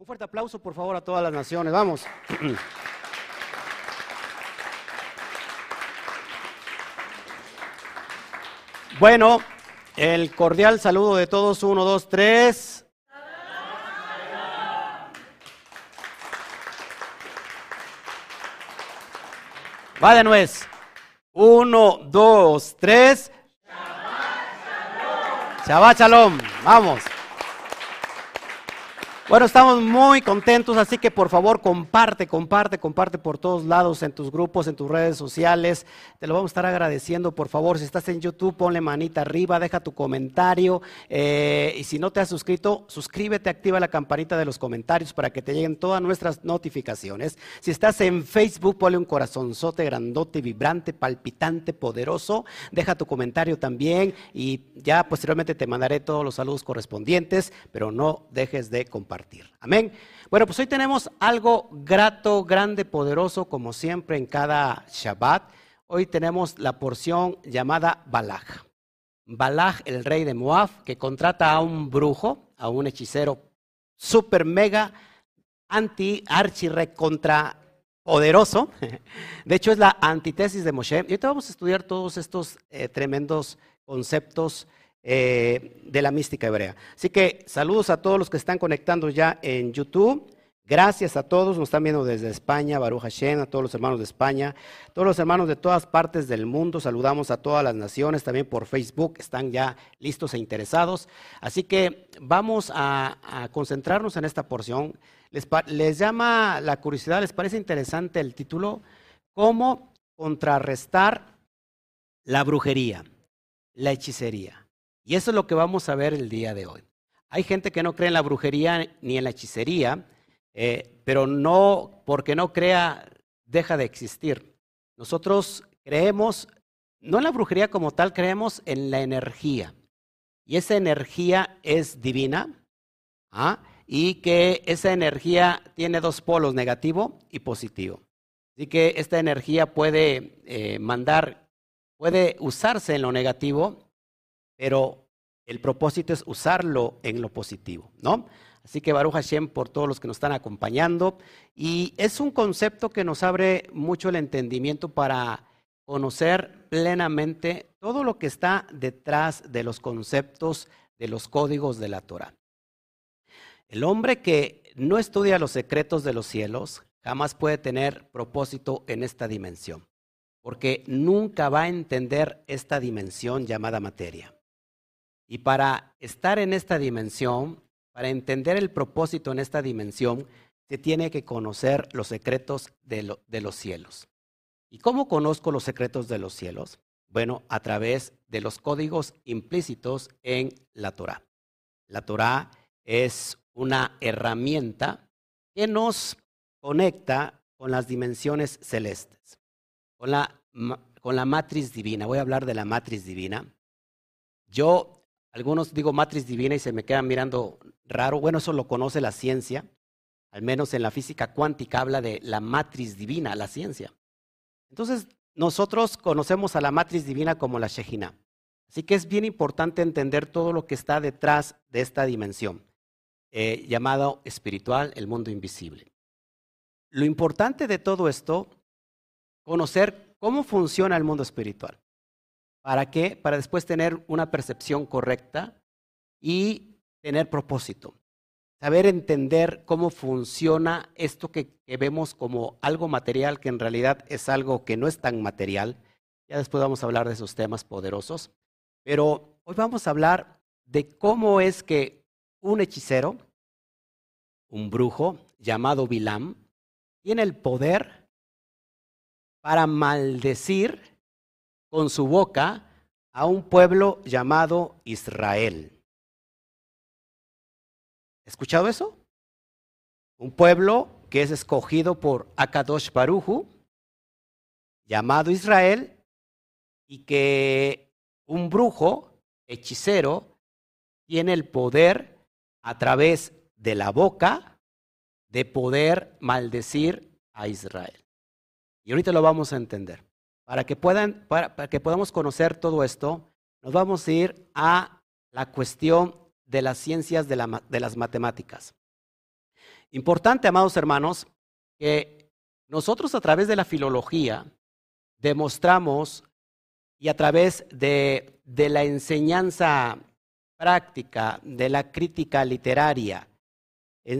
Un fuerte aplauso, por favor, a todas las naciones. Vamos. Bueno, el cordial saludo de todos. Uno, dos, tres. Va de nuez. Uno, dos, tres. Shabbat shalom. Vamos. Bueno, estamos muy contentos, así que por favor comparte, comparte, comparte por todos lados, en tus grupos, en tus redes sociales. Te lo vamos a estar agradeciendo, por favor. Si estás en YouTube, ponle manita arriba, deja tu comentario. Eh, y si no te has suscrito, suscríbete, activa la campanita de los comentarios para que te lleguen todas nuestras notificaciones. Si estás en Facebook, ponle un corazonzote grandote, vibrante, palpitante, poderoso. Deja tu comentario también y ya posteriormente te mandaré todos los saludos correspondientes, pero no dejes de compartir. Amén. Bueno, pues hoy tenemos algo grato, grande, poderoso, como siempre en cada Shabbat. Hoy tenemos la porción llamada Balaj. Balaj, el rey de Moab, que contrata a un brujo, a un hechicero super mega anti archi contra poderoso. De hecho, es la antítesis de Moshe. Y ahorita vamos a estudiar todos estos eh, tremendos conceptos eh, de la mística hebrea. Así que saludos a todos los que están conectando ya en YouTube. Gracias a todos, nos están viendo desde España, Baruch Hashem, a todos los hermanos de España, todos los hermanos de todas partes del mundo, saludamos a todas las naciones, también por Facebook, están ya listos e interesados. Así que vamos a, concentrarnos en esta porción. Les, les llama la curiosidad, les parece interesante el título, cómo contrarrestar la brujería, la hechicería. Y eso es lo que vamos a ver el día de hoy. Hay gente que no cree en la brujería ni en la hechicería, eh, pero no, porque no crea, deja de existir. Nosotros creemos, no en la brujería como tal, creemos en la energía. Y esa energía es divina, ¿ah? y que esa energía tiene dos polos, negativo y positivo. Así que esta energía puede eh, mandar, puede usarse en lo negativo pero el propósito es usarlo en lo positivo, ¿no? Así que Baruch Hashem por todos los que nos están acompañando. Y es un concepto que nos abre mucho el entendimiento para conocer plenamente todo lo que está detrás de los conceptos de los códigos de la Torah. El hombre que no estudia los secretos de los cielos jamás puede tener propósito en esta dimensión, porque nunca va a entender esta dimensión llamada materia. Y para estar en esta dimensión, para entender el propósito en esta dimensión, se tiene que conocer los secretos de, los cielos. ¿Y cómo conozco los secretos de los cielos? Bueno, a través de los códigos implícitos en la Torah. La Torah es una herramienta que nos conecta con las dimensiones celestes, con la, con la matriz divina. Voy a hablar de la matriz divina. Yo algunos digo matriz divina y se me quedan mirando raro. Bueno, eso lo conoce la ciencia. Al menos en la física cuántica habla de la matriz divina, la ciencia. Entonces, nosotros conocemos a la matriz divina como la Shejina. Así que es bien importante entender todo lo que está detrás de esta dimensión, eh, llamado espiritual, el mundo invisible. Lo importante de todo esto, conocer cómo funciona el mundo espiritual. ¿Para qué? Para después tener una percepción correcta y tener propósito. Saber entender cómo funciona esto que, vemos como algo material, que en realidad es algo que no es tan material. Ya después vamos a hablar de esos temas poderosos. Pero hoy vamos a hablar de cómo es que un hechicero, un brujo llamado Bilam, tiene el poder para maldecir con su boca a un pueblo llamado Israel. ¿Escuchado eso? Un pueblo que es escogido por Akadosh Baruju, llamado Israel, y que un brujo, hechicero, tiene el poder a través de la boca de poder maldecir a Israel. Y ahorita lo vamos a entender. Para que, puedan, para, que podamos conocer todo esto, nos vamos a ir a la cuestión de las ciencias de, las matemáticas. Importante, amados hermanos, que nosotros a través de la filología demostramos y a través de, de la enseñanza práctica, de la crítica literaria,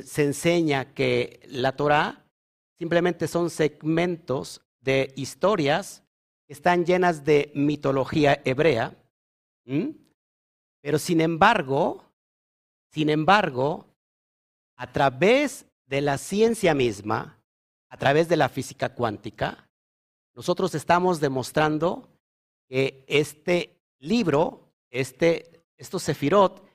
se enseña que la Torah simplemente son segmentos de historias están llenas de mitología hebrea, pero sin embargo, sin embargo, a través de la ciencia misma, a través de la física cuántica, nosotros estamos demostrando que este libro, este, estos sefirot,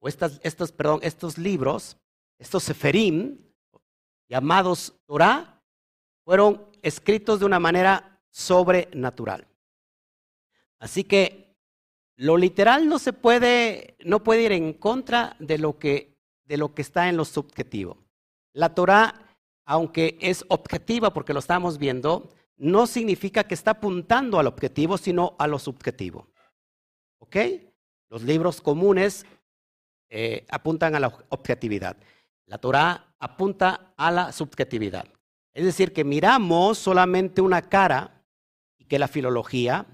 o estas, estos, perdón, estos libros, estos seferim, llamados Torah, fueron escritos de una manera sobrenatural. Así que lo literal no se puede, no puede ir en contra de lo que, de lo que está en lo subjetivo. La Torah, aunque es objetiva porque lo estamos viendo, no significa que está apuntando al objetivo, sino a lo subjetivo. ¿Ok? Los libros comunes eh, apuntan a la objetividad. La Torah apunta a la subjetividad. Es decir, que miramos solamente una cara y que la filología,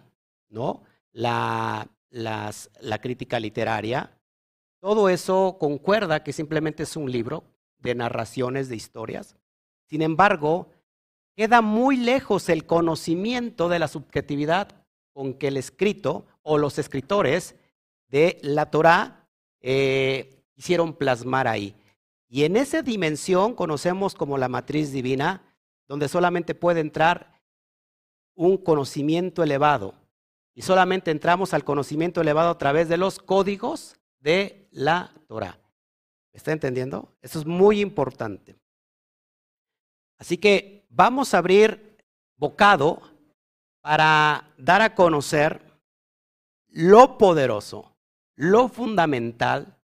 ¿no? la, la crítica literaria, todo eso concuerda que simplemente es un libro de narraciones de historias. Sin embargo, queda muy lejos el conocimiento de la subjetividad con que el escrito o los escritores de la Torá eh, quisieron plasmar ahí. Y en esa dimensión conocemos como la matriz divina, donde solamente puede entrar un conocimiento elevado. Y solamente entramos al conocimiento elevado a través de los códigos de la Torah. ¿Está entendiendo? Eso es muy importante. Así que vamos a abrir bocado para dar a conocer lo poderoso, lo fundamental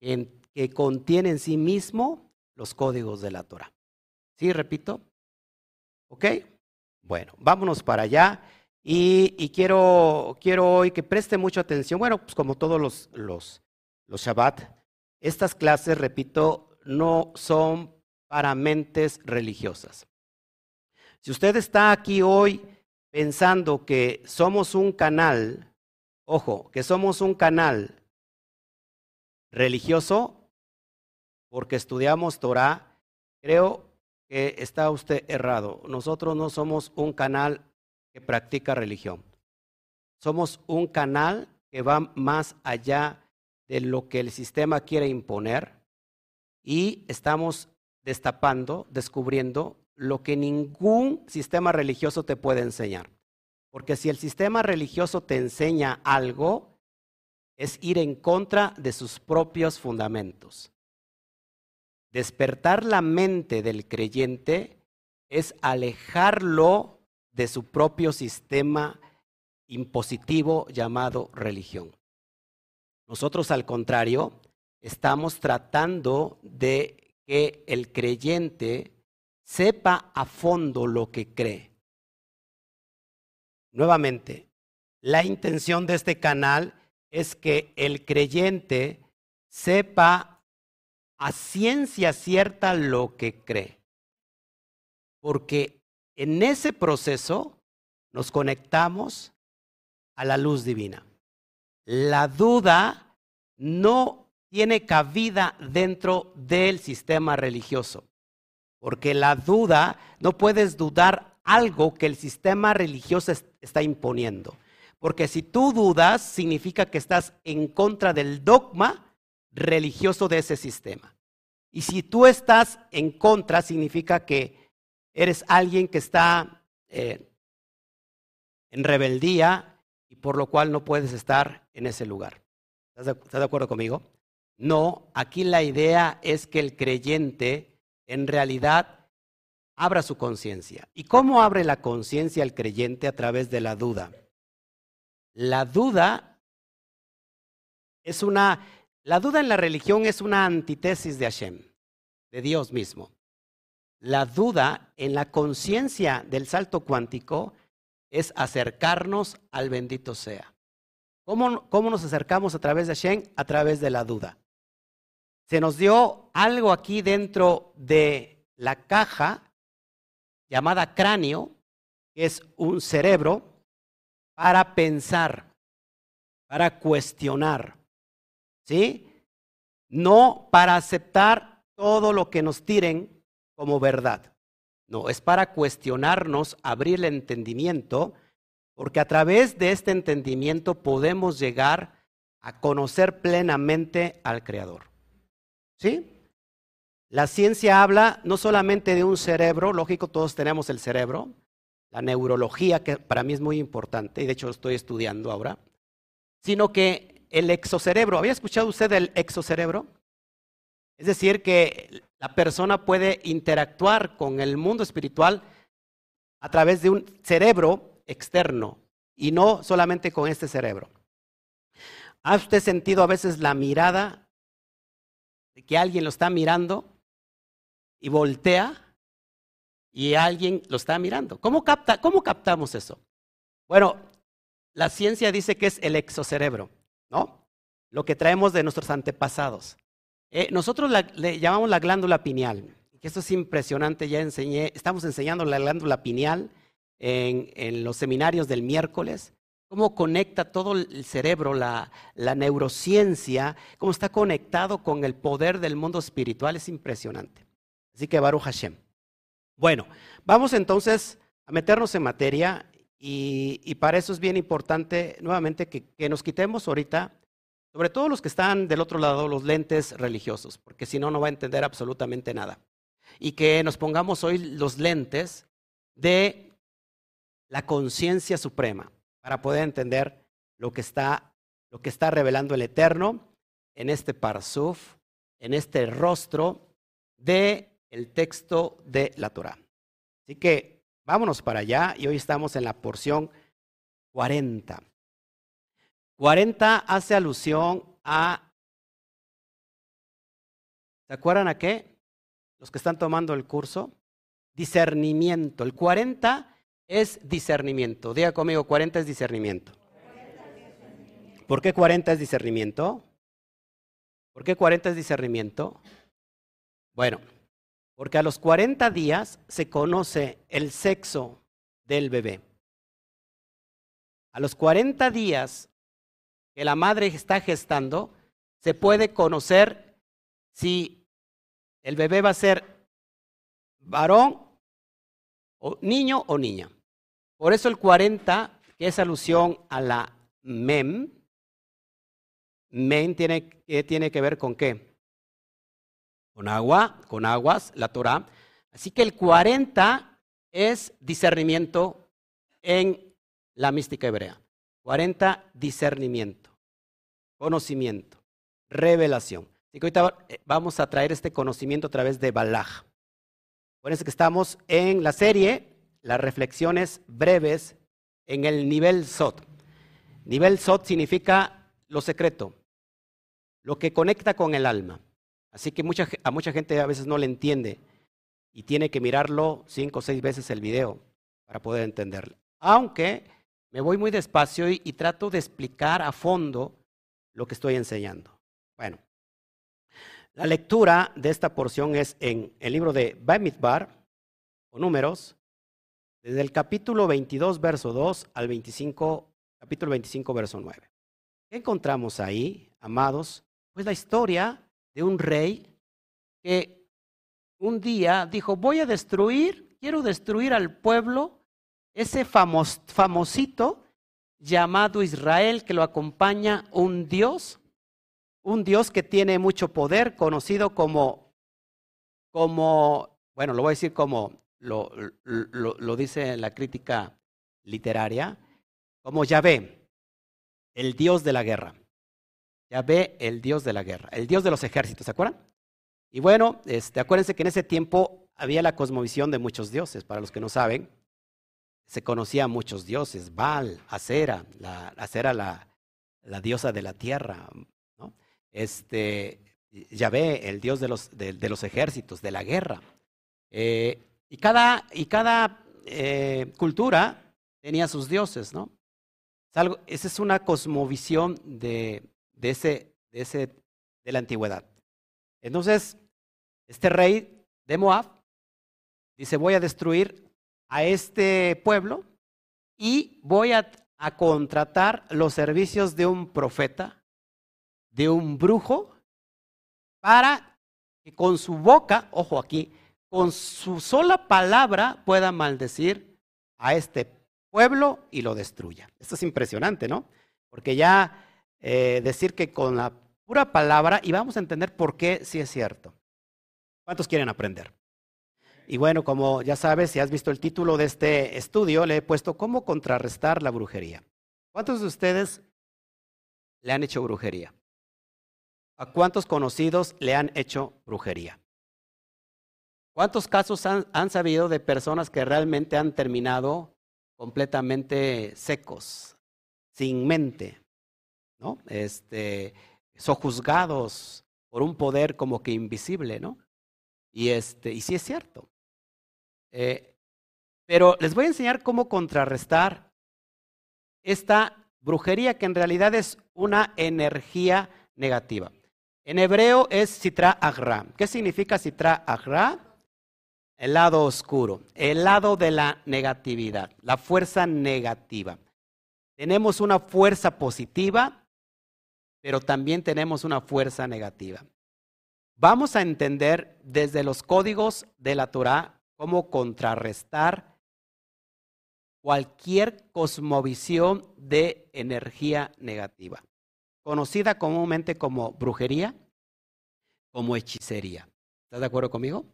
en que contiene en sí mismo los códigos de la Torah. ¿Sí? Repito. ¿Ok? Bueno, vámonos para allá. Y, quiero, quiero hoy que preste mucha atención. Bueno, pues como todos los, los, los Shabbat, estas clases, repito, no son para mentes religiosas. Si usted está aquí hoy pensando que somos un canal, ojo, que somos un canal religioso, porque estudiamos Torah, creo que está usted errado. Nosotros no somos un canal que practica religión. Somos un canal que va más allá de lo que el sistema quiere imponer y estamos destapando, descubriendo lo que ningún sistema religioso te puede enseñar. Porque si el sistema religioso te enseña algo, es ir en contra de sus propios fundamentos. Despertar la mente del creyente es alejarlo de su propio sistema impositivo llamado religión. Nosotros, al contrario, estamos tratando de que el creyente sepa a fondo lo que cree. Nuevamente, la intención de este canal es que el creyente sepa a ciencia cierta lo que cree. Porque en ese proceso nos conectamos a la luz divina. La duda no tiene cabida dentro del sistema religioso, porque la duda, no puedes dudar algo que el sistema religioso está imponiendo. Porque si tú dudas, significa que estás en contra del dogma religioso de ese sistema. Y si tú estás en contra, significa que eres alguien que está eh, en rebeldía y por lo cual no puedes estar en ese lugar. ¿Estás de, acuerdo conmigo? No, aquí la idea es que el creyente en realidad abra su conciencia. ¿Y cómo abre la conciencia el creyente a través de la duda? La duda es una la duda en la religión es una antítesis de Hashem, de Dios mismo. La duda en la conciencia del salto cuántico es acercarnos al bendito sea. ¿Cómo, ¿Cómo, nos acercamos a través de Hashem? A través de la duda. se nos dio algo aquí dentro de la caja llamada cráneo, que es un cerebro, para pensar, para cuestionar, ¿sí? No para aceptar todo lo que nos tiren como verdad. No, es para cuestionarnos, abrir el entendimiento, porque a través de este entendimiento podemos llegar a conocer plenamente al Creador. ¿Sí? La ciencia habla no solamente de un cerebro, lógico, todos tenemos el cerebro, la neurología, que para mí es muy importante, y de hecho lo estoy estudiando ahora, sino que el exocerebro, ¿había escuchado usted del exocerebro? Es decir, que la persona puede interactuar con el mundo espiritual a través de un cerebro externo y no solamente con este cerebro. ¿Ha usted sentido a veces la mirada de que alguien lo está mirando y voltea y alguien lo está mirando? ¿Cómo, capta, cómo captamos eso? Bueno, la ciencia dice que es el exocerebro, ¿no? Lo que traemos de nuestros antepasados. Eh, nosotros le llamamos la glándula pineal, que esto es impresionante, ya enseñé, estamos enseñando la glándula pineal en, los seminarios del miércoles, cómo conecta todo el cerebro, la, la, neurociencia, cómo está conectado con el poder del mundo espiritual, es impresionante. Así que Baruch Hashem. Bueno, vamos entonces a meternos en materia y, para eso es bien importante nuevamente que, nos quitemos ahorita sobre todo los que están del otro lado, los lentes religiosos, porque si no, no va a entender absolutamente nada. Y que nos pongamos hoy los lentes de la conciencia suprema para poder entender lo que está, lo que está revelando el Eterno en este parsuf, en este rostro de el texto de la Torah. Así que vámonos para allá y hoy estamos en la porción 40. 40 hace alusión a... ¿Se acuerdan a qué? Los que están tomando el curso. Discernimiento. El 40 es discernimiento. Diga conmigo, 40 es discernimiento. ¿Por qué 40 es discernimiento? ¿Por qué 40 es discernimiento? Bueno, porque a los 40 días se conoce el sexo del bebé. A los 40 días que la madre está gestando, se puede conocer si el bebé va a ser varón, o niño o niña. Por eso el 40, que es alusión a la mem, mem tiene, tiene que ver con qué? Con agua, con aguas, la Torah. Así que el 40 es discernimiento en la mística hebrea. 40, discernimiento conocimiento, revelación. Así que ahorita eh, vamos a traer este conocimiento a través de Balaj. Acuérdense que estamos en la serie, las reflexiones breves en el nivel SOT. Nivel SOT significa lo secreto, lo que conecta con el alma. Así que a mucha gente a veces no le entiende y tiene que mirarlo cinco o seis veces el video para poder entenderlo. Aunque me voy muy despacio y, y trato de explicar a fondo lo que estoy enseñando. Bueno, la lectura de esta porción es en el libro de Bamidbar, o números, desde el capítulo 22, verso 2 al 25, capítulo 25, verso 9. ¿Qué encontramos ahí, amados? Pues la historia de un rey que un día dijo, voy a destruir, quiero destruir al pueblo, ese famosito llamado Israel que lo acompaña un Dios, un Dios que tiene mucho poder, conocido como, como bueno, lo voy a decir como lo, lo, lo dice la crítica literaria, como Yahvé, el Dios de la guerra. Yahvé, el Dios de la guerra, el Dios de los ejércitos, ¿se acuerdan? Y bueno, este, acuérdense que en ese tiempo había la cosmovisión de muchos dioses, para los que no saben se conocía a muchos dioses, Baal, Acera, la, Acera la, la diosa de la tierra, ¿no? este, Yahvé, el dios de los, de, los ejércitos, de la guerra. Eh, y cada, y cada eh, cultura tenía sus dioses, ¿no? esa es una cosmovisión de, de, ese, de, ese, de la antigüedad. Entonces, este rey de Moab dice, voy a destruir a este pueblo y voy a, a contratar los servicios de un profeta, de un brujo, para que con su boca, ojo aquí, con su sola palabra pueda maldecir a este pueblo y lo destruya. Esto es impresionante, ¿no? Porque ya eh, decir que con la pura palabra, y vamos a entender por qué sí es cierto. ¿Cuántos quieren aprender? Y bueno, como ya sabes, si has visto el título de este estudio, le he puesto cómo contrarrestar la brujería. ¿Cuántos de ustedes le han hecho brujería? ¿A cuántos conocidos le han hecho brujería? ¿Cuántos casos han, han, sabido de personas que realmente han terminado completamente secos, sin mente, ¿no? Este, sojuzgados por un poder como que invisible, ¿no? Y este, y sí es cierto. Eh, pero les voy a enseñar cómo contrarrestar esta brujería que en realidad es una energía negativa. En hebreo es Sitra Agra. ¿Qué significa Sitra Agra? El lado oscuro, el lado de la negatividad, la fuerza negativa. Tenemos una fuerza positiva, pero también tenemos una fuerza negativa. Vamos a entender desde los códigos de la Torah cómo contrarrestar cualquier cosmovisión de energía negativa conocida comúnmente como brujería, como hechicería. ¿Estás de acuerdo conmigo?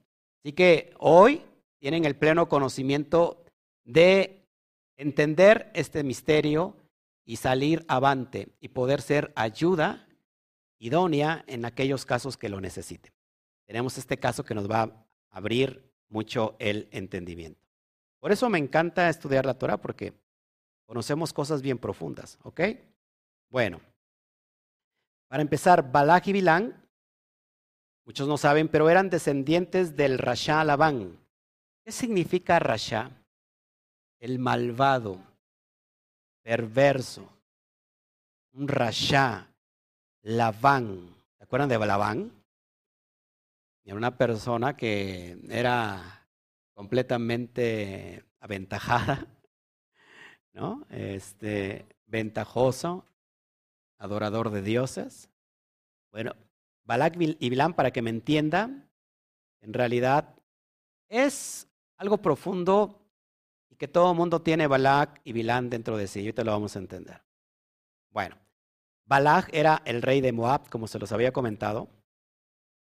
Así que hoy tienen el pleno conocimiento de entender este misterio y salir avante y poder ser ayuda idónea en aquellos casos que lo necesiten. Tenemos este caso que nos va a abrir mucho el entendimiento. Por eso me encanta estudiar la Torah porque conocemos cosas bien profundas, ¿ok? Bueno, para empezar, Balak y Bilán, muchos no saben, pero eran descendientes del Rasha Labán. ¿Qué significa Rasha? El malvado, perverso, un Rasha, Labán. ¿Se acuerdan de Labán? Era una persona que era completamente aventajada, ¿no? Este, ventajoso, adorador de dioses. Bueno, Balak y Bilán, para que me entiendan, en realidad es algo profundo que todo el mundo tiene Balak y Bilán dentro de sí. Y te lo vamos a entender. Bueno, Balak era el rey de Moab, como se los había comentado.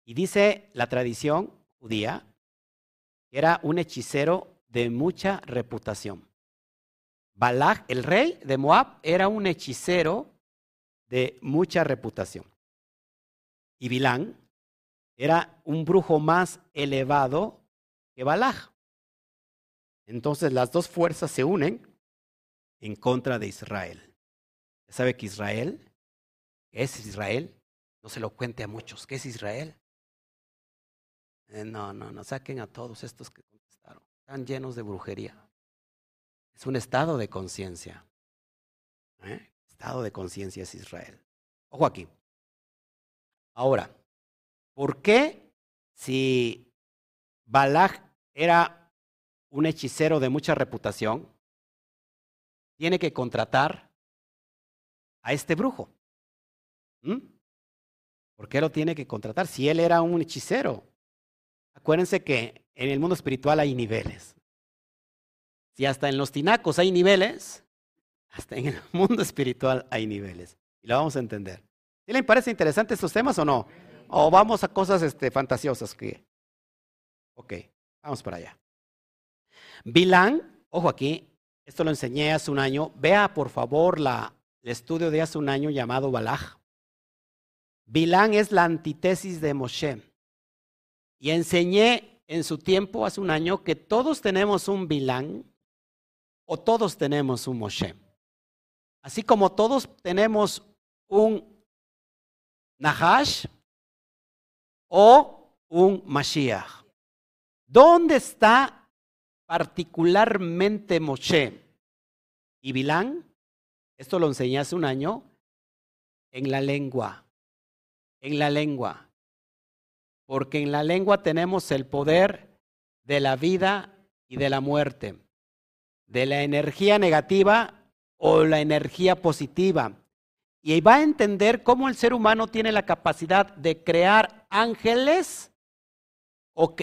Y dice la tradición judía que era un hechicero de mucha reputación. Balak, el rey de Moab, era un hechicero de mucha reputación. Y Bilán era un brujo más elevado que Balaj. Entonces las dos fuerzas se unen en contra de Israel. ¿Ya sabe que Israel es Israel? No se lo cuente a muchos. ¿Qué es Israel? Eh, no, no, no saquen a todos estos que contestaron. Están llenos de brujería. Es un estado de conciencia. ¿Eh? estado de conciencia es Israel. Ojo aquí. Ahora, ¿por qué si Balak era un hechicero de mucha reputación, tiene que contratar a este brujo? ¿Mm? ¿Por qué lo tiene que contratar si él era un hechicero? Acuérdense que en el mundo espiritual hay niveles. Si hasta en los tinacos hay niveles, hasta en el mundo espiritual hay niveles. Y lo vamos a entender. ¿Sí le parece interesante estos temas o no? O vamos a cosas este, fantasiosas que. Ok, vamos para allá. Bilán, ojo aquí, esto lo enseñé hace un año. Vea por favor la, el estudio de hace un año llamado Balaj. Bilán es la antítesis de Moshe. Y enseñé en su tiempo, hace un año, que todos tenemos un Bilán o todos tenemos un Moshe. Así como todos tenemos un Nahash o un Mashiach. ¿Dónde está particularmente Moshe y Bilán? Esto lo enseñé hace un año en la lengua. En la lengua. porque en la lengua tenemos el poder de la vida y de la muerte, de la energía negativa o la energía positiva. Y va a entender cómo el ser humano tiene la capacidad de crear ángeles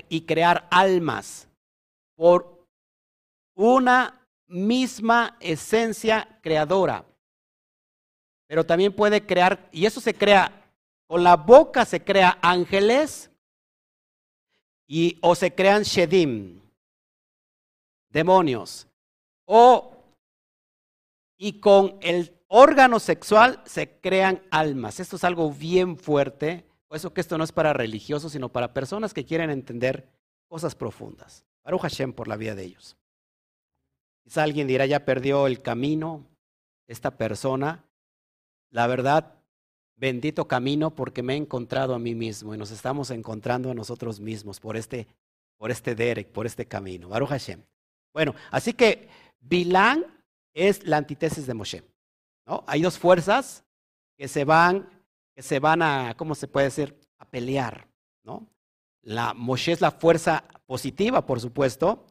y crear almas por una misma esencia creadora. Pero también puede crear, y eso se crea, con la boca se crea ángeles y, o se crean shedim, demonios. O, y con el órgano sexual se crean almas. Esto es algo bien fuerte. Por eso que esto no es para religiosos, sino para personas que quieren entender cosas profundas. Baruch Hashem por la vida de ellos. Quizá alguien dirá, ya perdió el camino esta persona. La verdad, bendito camino porque me he encontrado a mí mismo y nos estamos encontrando a nosotros mismos por este, por este Derek, por este camino. Baruch Hashem. Bueno, así que Bilán es la antítesis de Moshe. ¿no? Hay dos fuerzas que se van, que se van a, ¿cómo se puede decir? A pelear. ¿no? La Moshe es la fuerza positiva, por supuesto,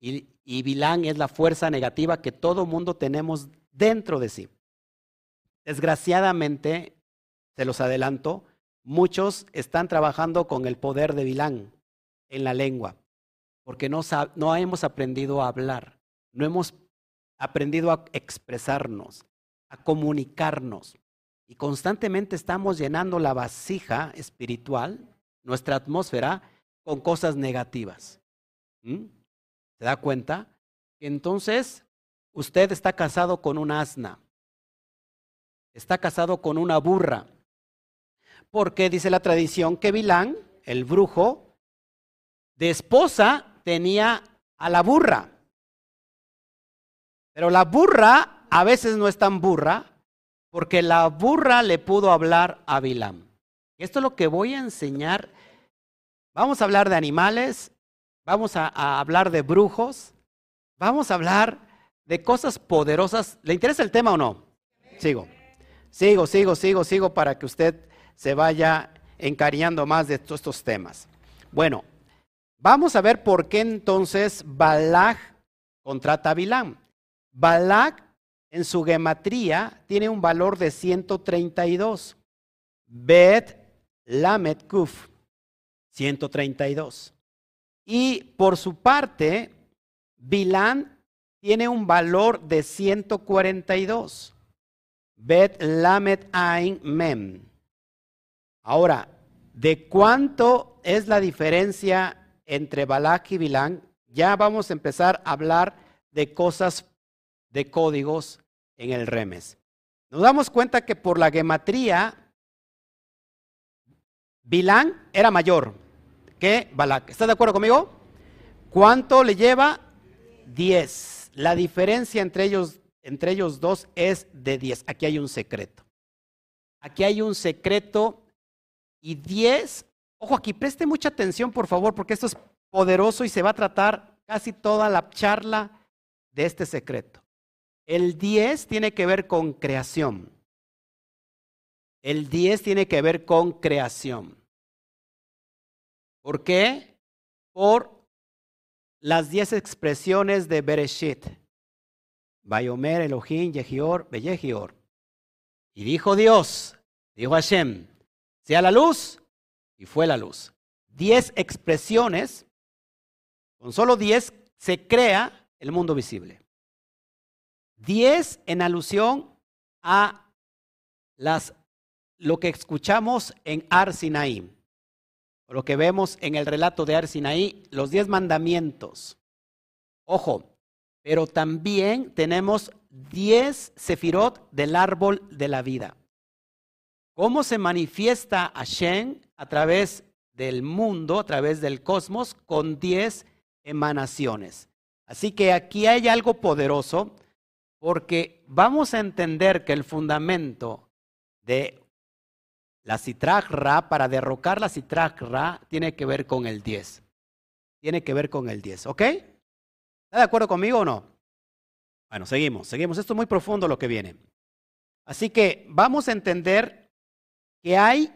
y, y Bilán es la fuerza negativa que todo mundo tenemos dentro de sí. Desgraciadamente, se los adelanto, muchos están trabajando con el poder de Bilán en la lengua, porque no, no hemos aprendido a hablar, no hemos aprendido a expresarnos, a comunicarnos. Y constantemente estamos llenando la vasija espiritual, nuestra atmósfera, con cosas negativas. ¿Mm? ¿Se da cuenta? Entonces, usted está casado con un asna, está casado con una burra, porque dice la tradición que Bilán, el brujo, de esposa tenía a la burra. Pero la burra a veces no es tan burra, porque la burra le pudo hablar a Bilam. Esto es lo que voy a enseñar. Vamos a hablar de animales, vamos a, hablar de brujos, vamos a hablar de cosas poderosas. ¿Le interesa el tema o no? Sigo. Sigo, sigo, sigo, sigo para que usted se vaya encariñando más de todos estos temas. Bueno, vamos a ver por qué entonces Balak contrata a Bilam. Balak en su gematría tiene un valor de 132. Bet Lamet Kuf, 132. Y por su parte, Bilam tiene un valor de 142. Bet Lamet Ain Mem, Ahora, ¿de cuánto es la diferencia entre Balak y Bilán? Ya vamos a empezar a hablar de cosas, de códigos en el remes. Nos damos cuenta que por la gematría, Bilán era mayor que. ¿Estás de acuerdo conmigo? ¿Cuánto le lleva? Diez. La diferencia entre ellos, entre ellos dos es de diez. Aquí hay un secreto. Aquí hay un secreto y 10, ojo aquí, preste mucha atención por favor, porque esto es poderoso y se va a tratar casi toda la charla de este secreto. El 10 tiene que ver con creación. El 10 tiene que ver con creación. ¿Por qué? Por las 10 expresiones de Bereshit. Bayomer, Elohim, Yehior, Beyehior. Y dijo Dios, dijo Hashem, sea la luz, y fue la luz. Diez expresiones, con solo diez se crea el mundo visible. Diez en alusión a las, lo que escuchamos en Ar Sinaí, lo que vemos en el relato de Ar Sinaí, los diez mandamientos. Ojo, pero también tenemos diez sefirot del árbol de la vida. ¿Cómo se manifiesta Hashem a través del mundo, a través del cosmos, con diez emanaciones? Así que aquí hay algo poderoso, porque vamos a entender que el fundamento de la citragra, para derrocar la citragra, tiene que ver con el 10. Tiene que ver con el 10, ¿ok? ¿Está de acuerdo conmigo o no? Bueno, seguimos, seguimos. Esto es muy profundo lo que viene. Así que vamos a entender que hay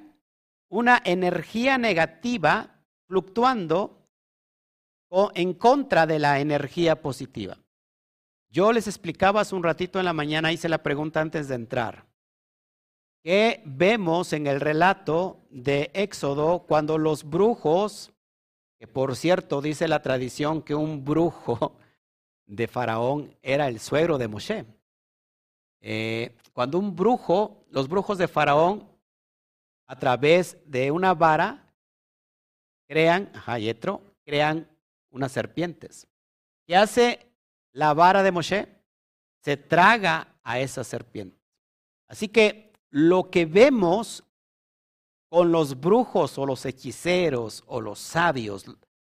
una energía negativa fluctuando en contra de la energía positiva. Yo les explicaba hace un ratito en la mañana, hice la pregunta antes de entrar. ¿Qué vemos en el relato de Éxodo cuando los brujos, que por cierto dice la tradición que un brujo de Faraón era el suegro de Moshe? Eh, cuando un brujo, los brujos de Faraón, a través de una vara, crean, ajá, crean unas serpientes. ¿Qué hace la vara de Moshe? Se traga a esa serpiente. Así que lo que vemos con los brujos o los hechiceros o los sabios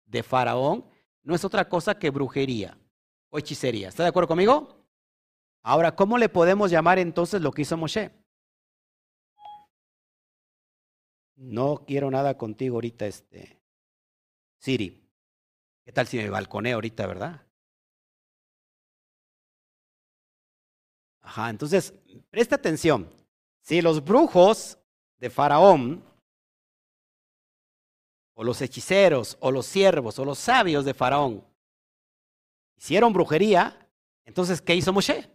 de Faraón no es otra cosa que brujería o hechicería. ¿Está de acuerdo conmigo? Ahora, ¿cómo le podemos llamar entonces lo que hizo Moshe? No quiero nada contigo ahorita, este, Siri. ¿Qué tal si me balconeo ahorita, verdad? Ajá, entonces, presta atención. Si los brujos de Faraón, o los hechiceros, o los siervos, o los sabios de Faraón, hicieron brujería, entonces, ¿qué hizo Moshe?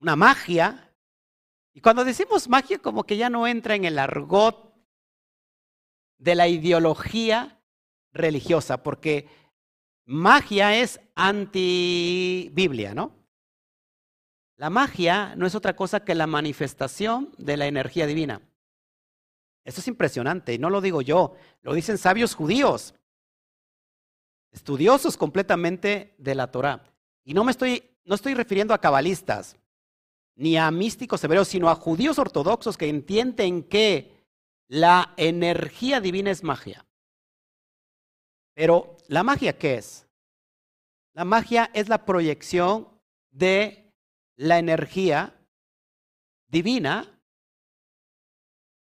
Una magia. Y cuando decimos magia, como que ya no entra en el argot de la ideología religiosa, porque magia es anti-Biblia, ¿no? La magia no es otra cosa que la manifestación de la energía divina. Esto es impresionante, y no lo digo yo, lo dicen sabios judíos, estudiosos completamente de la Torah. Y no me estoy, no estoy refiriendo a cabalistas, ni a místicos hebreos, sino a judíos ortodoxos que entienden que la energía divina es magia. Pero, ¿la magia qué es? La magia es la proyección de la energía divina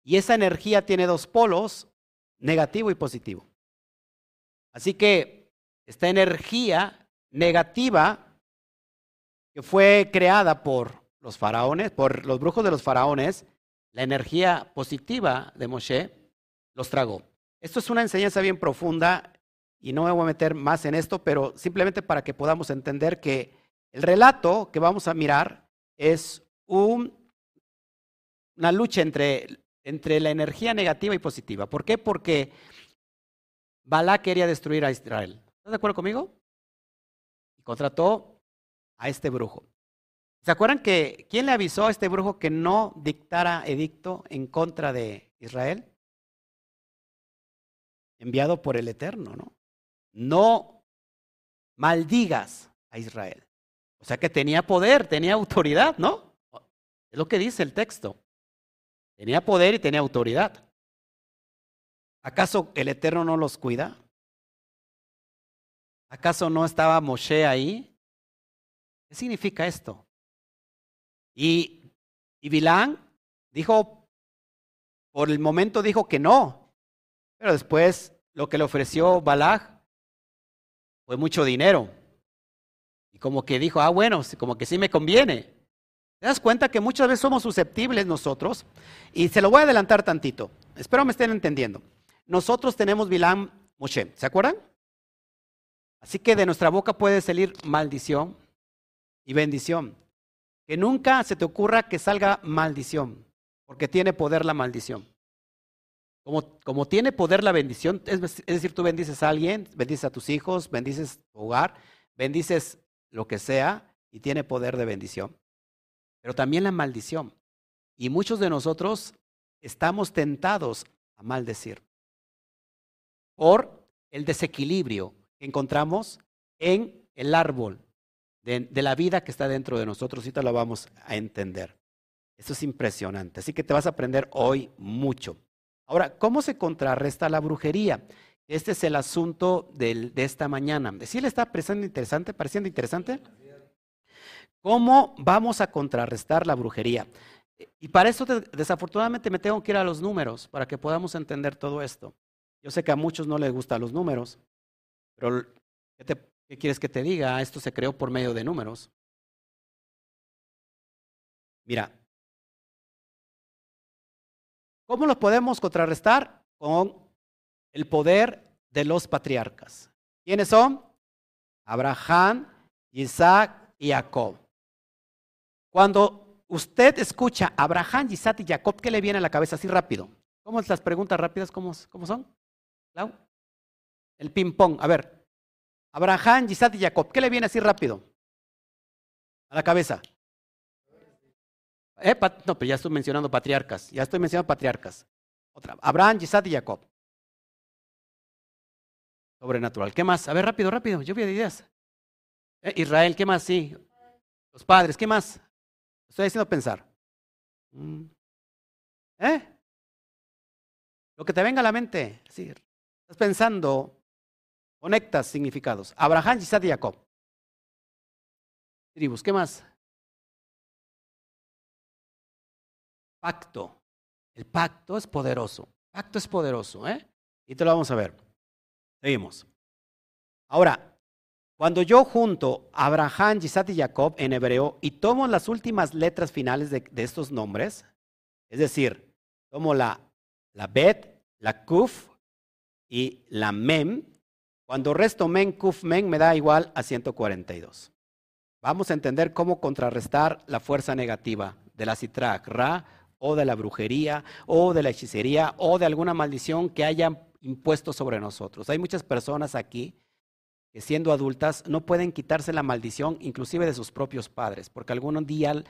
y esa energía tiene dos polos, negativo y positivo. Así que esta energía negativa que fue creada por los faraones, por los brujos de los faraones, la energía positiva de Moshe los tragó. Esto es una enseñanza bien profunda y no me voy a meter más en esto, pero simplemente para que podamos entender que el relato que vamos a mirar es una lucha entre, entre la energía negativa y positiva. ¿Por qué? Porque Balá quería destruir a Israel. ¿Estás de acuerdo conmigo? Y contrató a este brujo. ¿Se acuerdan que quién le avisó a este brujo que no dictara edicto en contra de Israel? Enviado por el Eterno, ¿no? No maldigas a Israel. O sea que tenía poder, tenía autoridad, ¿no? Es lo que dice el texto. Tenía poder y tenía autoridad. ¿Acaso el Eterno no los cuida? ¿Acaso no estaba Moshe ahí? ¿Qué significa esto? Y, y Bilán dijo, por el momento dijo que no, pero después lo que le ofreció Balaj fue mucho dinero. Y como que dijo, ah, bueno, como que sí me conviene. ¿Te das cuenta que muchas veces somos susceptibles nosotros? Y se lo voy a adelantar tantito. Espero me estén entendiendo. Nosotros tenemos Bilam Moshe, ¿se acuerdan? Así que de nuestra boca puede salir maldición y bendición. Que nunca se te ocurra que salga maldición, porque tiene poder la maldición. Como, como tiene poder la bendición, es, es decir, tú bendices a alguien, bendices a tus hijos, bendices tu hogar, bendices lo que sea, y tiene poder de bendición. Pero también la maldición. Y muchos de nosotros estamos tentados a maldecir por el desequilibrio que encontramos en el árbol de, la vida que está dentro de nosotros. Ahorita lo vamos a entender. Eso es impresionante. Así que te vas a aprender hoy mucho. Ahora, ¿cómo se contrarresta la brujería? Este es el asunto de esta mañana. ¿Sí le está pareciendo interesante? ¿Pareciendo interesante? ¿Cómo vamos a contrarrestar la brujería? Y para eso, desafortunadamente, me tengo que ir a los números para que podamos entender todo esto. Yo sé que a muchos no les gustan los números, pero ¿qué, ¿qué quieres que te diga? Esto se creó por medio de números. Mira, ¿Cómo los podemos contrarrestar? Con el poder de los patriarcas. ¿Quiénes son? Abraham, Isaac y Jacob. Cuando usted escucha Abraham, Isaac y Jacob, ¿qué le viene a la cabeza así rápido? ¿Cómo las preguntas rápidas? ¿Cómo, cómo son? El ping-pong. A ver. Abraham, Isaac y Jacob. ¿Qué le viene así rápido? A la cabeza. Eh, no, pero ya estoy mencionando patriarcas. Ya estoy mencionando patriarcas. Otra. Abraham, Isaac y Jacob. Sobrenatural. ¿Qué más? A ver, rápido, rápido. Yo de ideas. Eh, Israel, ¿qué más? Sí. Los padres, ¿qué más? Estoy haciendo pensar. Mm. ¿Eh? Lo que te venga a la mente. Sí. Estás pensando, conectas significados. Abraham, Isaac y Jacob. Tribus, ¿qué más? Pacto. El pacto es poderoso. Pacto es poderoso, ¿eh? Y te lo vamos a ver. Seguimos. Ahora, cuando yo junto Abraham, Isaac y Jacob en hebreo y tomo las últimas letras finales de, estos nombres, es decir, tomo la la Bet, la Kuf y la Mem. Cuando resto Men, Kuf, Men me da igual a 142. Vamos a entender cómo contrarrestar la fuerza negativa de la Citrak Ra o de la brujería o de la hechicería o de alguna maldición que hayan impuesto sobre nosotros. Hay muchas personas aquí que siendo adultas no pueden quitarse la maldición inclusive de sus propios padres, porque algún día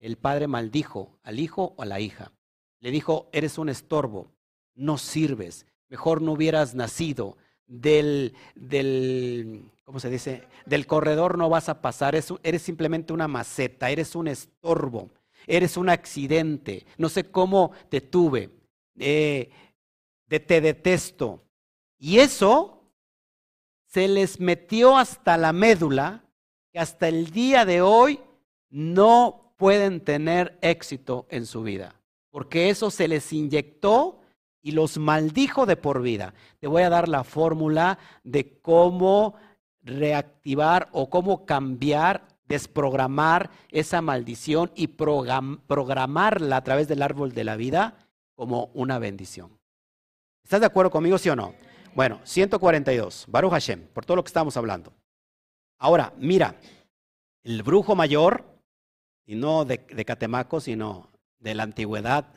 el padre maldijo al hijo o a la hija. Le dijo, eres un estorbo, no sirves, mejor no hubieras nacido. Del, del, ¿cómo se dice? Del corredor no vas a pasar, eres, eres simplemente una maceta, eres un estorbo, eres un accidente, no sé cómo te tuve, eh, de, te detesto. Y eso se les metió hasta la médula, que hasta el día de hoy no pueden tener éxito en su vida porque eso se les inyectó y los maldijo de por vida. Te voy a dar la fórmula de cómo reactivar o cómo cambiar, desprogramar esa maldición y programarla a través del árbol de la vida como una bendición. ¿Estás de acuerdo conmigo, sí o no? Bueno, 142, Baruch Hashem, por todo lo que estamos hablando. Ahora, mira, el brujo mayor, y no de, Catemaco, sino de la antigüedad,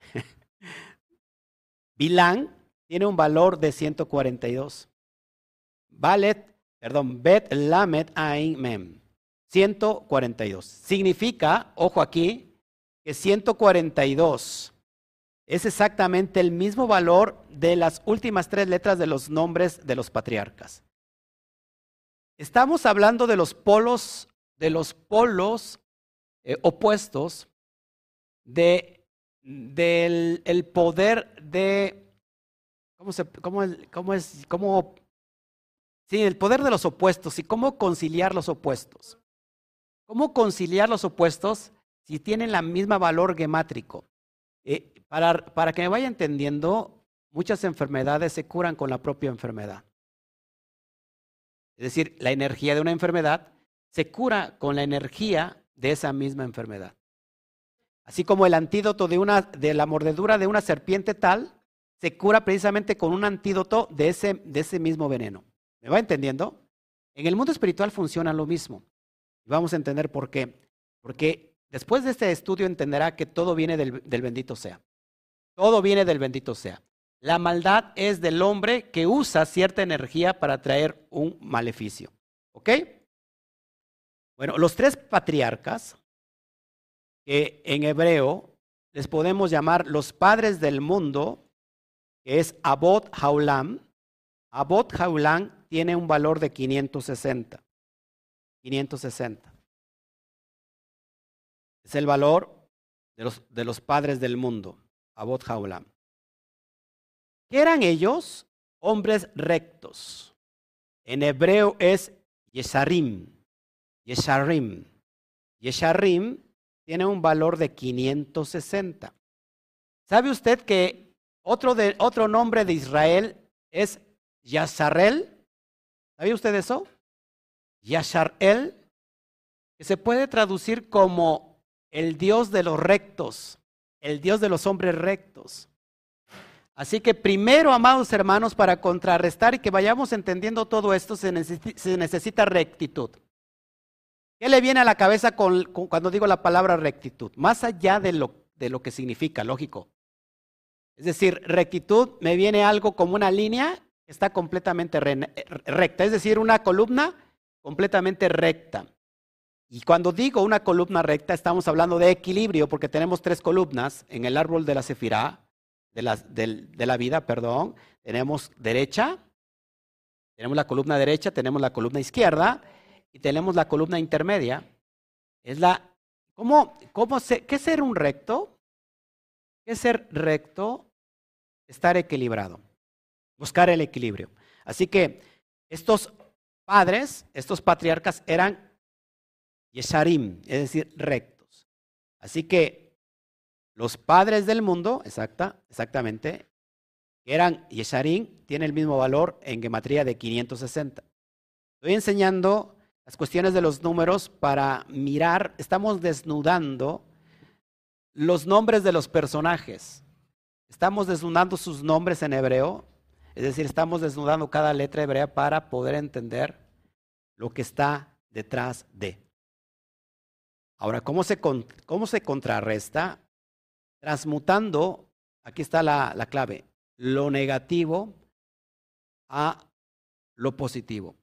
Bilán tiene un valor de 142. Balet, perdón, Bet Lamet Ain Mem. 142. Significa, ojo aquí, que 142 es exactamente el mismo valor de las últimas tres letras de los nombres de los patriarcas. Estamos hablando de los polos, de los polos eh, opuestos de, del el poder de, ¿cómo, se, cómo, cómo es? Cómo, sí, el poder de los opuestos y cómo conciliar los opuestos. ¿Cómo conciliar los opuestos si tienen la misma valor gemátrico? Eh, para, que me vaya entendiendo, muchas enfermedades se curan con la propia enfermedad. Es decir, la energía de una enfermedad se cura con la energía de esa misma enfermedad. Así como el antídoto de, una, de la mordedura de una serpiente tal se cura precisamente con un antídoto de ese, de ese mismo veneno. ¿Me va entendiendo? En el mundo espiritual funciona lo mismo. Vamos a entender por qué. Porque después de este estudio entenderá que todo viene del bendito sea. Todo viene del bendito sea. La maldad es del hombre que usa cierta energía para traer un maleficio. ¿Ok? Bueno, los tres patriarcas que en hebreo les podemos llamar los padres del mundo, que es Abot Haulam. Abot Haulam tiene un valor de 560. 560. Es el valor de los, de los padres del mundo, Abot. ¿Qué eran ellos? Hombres rectos. En hebreo es Yesharim. Yesharim. Yesharim tiene un valor de 560. ¿Sabe usted que otro, de, otro nombre de Israel es Yasharel? ¿Sabía usted eso? Yasharel, que se puede traducir como el Dios de los rectos, el Dios de los hombres rectos. Así que primero, amados hermanos, para contrarrestar y que vayamos entendiendo todo esto, se necesita, rectitud. ¿Qué le viene a la cabeza cuando digo la palabra rectitud? Más allá de lo, de lo que significa, lógico. Es decir, rectitud me viene algo como una línea que está completamente recta, es decir, una columna completamente recta. Y cuando digo una columna recta, estamos hablando de equilibrio, porque tenemos tres columnas en el árbol de la cefirá, de la, de la vida, perdón. Tenemos derecha, tenemos la columna derecha, tenemos la columna izquierda y tenemos la columna intermedia. Es la, ¿cómo, cómo se, ¿Qué ser un recto? ¿Qué ser recto? Estar equilibrado, buscar el equilibrio. Así que estos padres, estos patriarcas eran yesharim, es decir, rectos. Así que los padres del mundo, exacta, exactamente, eran Yesharim, tiene el mismo valor en gematría de 560. Estoy enseñando las cuestiones de los números para mirar, estamos desnudando los nombres de los personajes. Estamos desnudando sus nombres en hebreo, es decir, estamos desnudando cada letra hebrea para poder entender lo que está detrás de. Ahora, ¿cómo se, cómo se contrarresta? transmutando, aquí está la, la clave, lo negativo a lo positivo.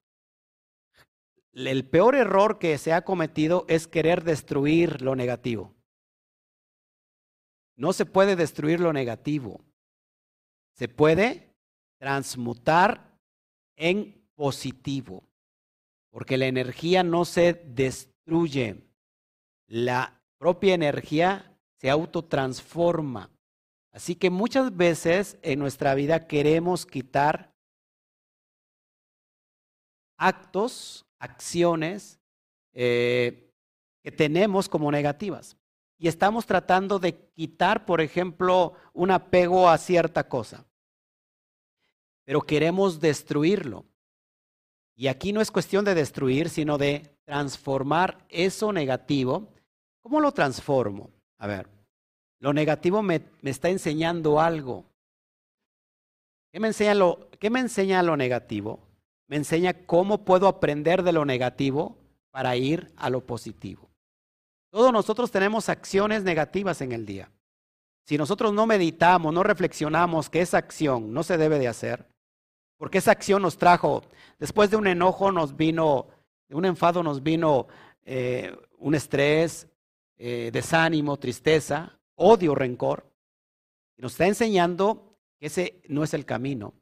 El peor error que se ha cometido es querer destruir lo negativo. No se puede destruir lo negativo. Se puede transmutar en positivo. Porque la energía no se destruye. La propia energía se autotransforma. Así que muchas veces en nuestra vida queremos quitar actos, acciones eh, que tenemos como negativas. Y estamos tratando de quitar, por ejemplo, un apego a cierta cosa. Pero queremos destruirlo. Y aquí no es cuestión de destruir, sino de transformar eso negativo. ¿Cómo lo transformo? A ver, lo negativo me, está enseñando algo. ¿Qué me, enseña lo, ¿Qué me enseña lo negativo? Me enseña cómo puedo aprender de lo negativo para ir a lo positivo. Todos nosotros tenemos acciones negativas en el día. Si nosotros no meditamos, no reflexionamos que esa acción no se debe de hacer, porque esa acción nos trajo, después de un enojo nos vino, de un enfado nos vino eh, un estrés, eh, desánimo, tristeza, odio, rencor. Nos está enseñando que ese no es el camino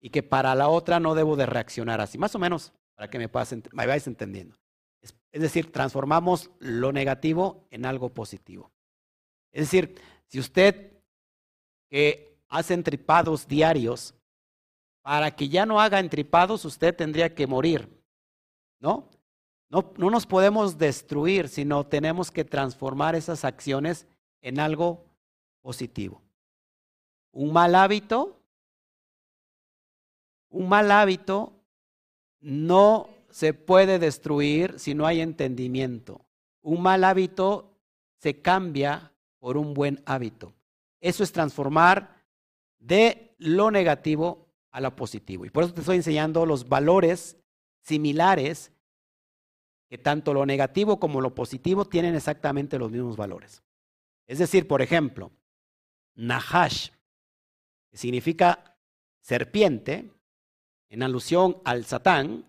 y que para la otra no debo de reaccionar así. Más o menos, para que me, pasen, me vayáis entendiendo. Es, es decir, transformamos lo negativo en algo positivo. Es decir, si usted que hace entripados diarios, para que ya no haga entripados, usted tendría que morir, ¿no? No, nos podemos destruir, sino tenemos que transformar esas acciones en algo positivo. Un mal hábito, un mal hábito no se puede destruir si no hay entendimiento. Un mal hábito se cambia por un buen hábito. Eso es transformar de lo negativo a lo positivo. Y por eso te estoy enseñando los valores similares que tanto lo negativo como lo positivo tienen exactamente los mismos valores. Es decir, por ejemplo, Nahash, que significa serpiente, en alusión al Satán,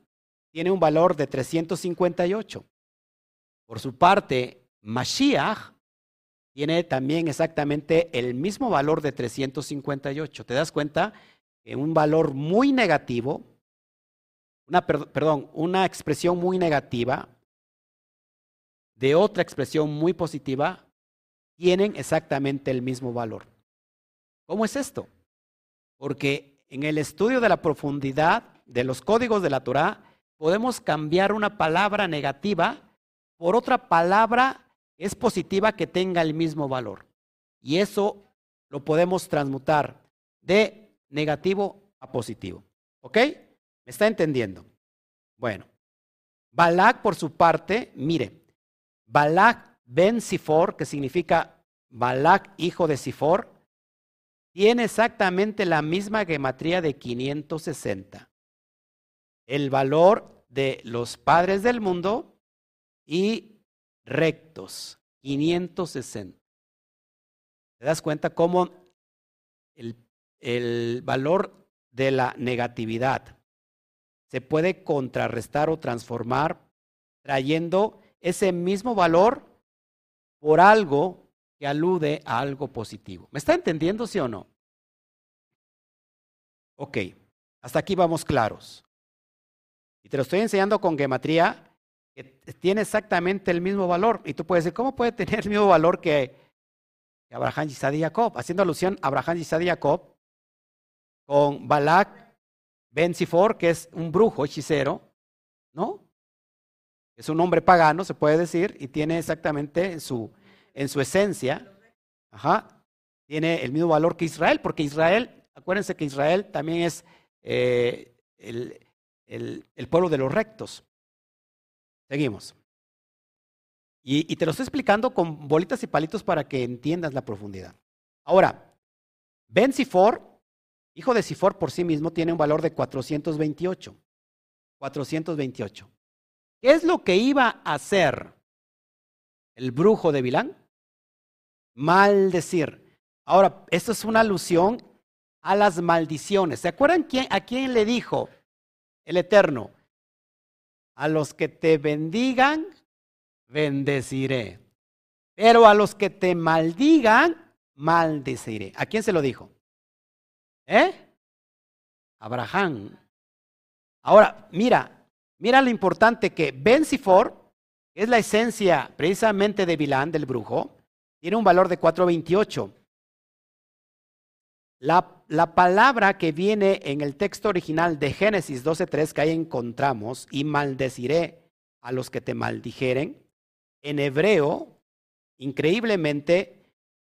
tiene un valor de 358. Por su parte, Mashiach tiene también exactamente el mismo valor de 358. ¿Te das cuenta? Que un valor muy negativo una, perdón, una expresión muy negativa de otra expresión muy positiva tienen exactamente el mismo valor. ¿Cómo es esto? Porque en el estudio de la profundidad de los códigos de la Torah podemos cambiar una palabra negativa por otra palabra es positiva que tenga el mismo valor. Y eso lo podemos transmutar de negativo a positivo. ¿Ok? ¿Me está entendiendo? Bueno, Balak por su parte, mire, Balak ben Sifor, que significa Balak, hijo de Sifor, tiene exactamente la misma gematría de 560. El valor de los padres del mundo y rectos, 560. ¿Te das cuenta cómo el, el valor de la negatividad se puede contrarrestar o transformar trayendo ese mismo valor por algo que alude a algo positivo. ¿Me está entendiendo, sí o no? Ok, hasta aquí vamos claros. Y te lo estoy enseñando con gematría, que tiene exactamente el mismo valor. Y tú puedes decir, ¿cómo puede tener el mismo valor que, Abraham, Isaac y Jacob? Haciendo alusión a Abraham, Isaac y Jacob, con Balak, Ben Sifor, que es un brujo hechicero, ¿no? Es un hombre pagano, se puede decir, y tiene exactamente en su, en su esencia, tiene el mismo valor que Israel, porque Israel, acuérdense que Israel también es eh, el, el, pueblo de los rectos. Seguimos. Y te lo estoy explicando con bolitas y palitos para que entiendas la profundidad. Ahora, Ben Sifor, hijo de Sifor por sí mismo, tiene un valor de 428. 428. ¿Qué es lo que iba a hacer el brujo de Bilán? Maldecir. Ahora, esto es una alusión a las maldiciones. ¿Se acuerdan quién, a quién le dijo el Eterno? A los que te bendigan, bendeciré. Pero a los que te maldigan, maldeciré. ¿A quién se lo dijo? ¿Eh? Abraham. Ahora, mira, Mira lo importante que Ben Sifor, que es la esencia precisamente de Bilán, del brujo, tiene un valor de 428. La, la, palabra que viene en el texto original de Génesis 12.3 que ahí encontramos, y maldeciré a los que te maldijeren, en hebreo, increíblemente,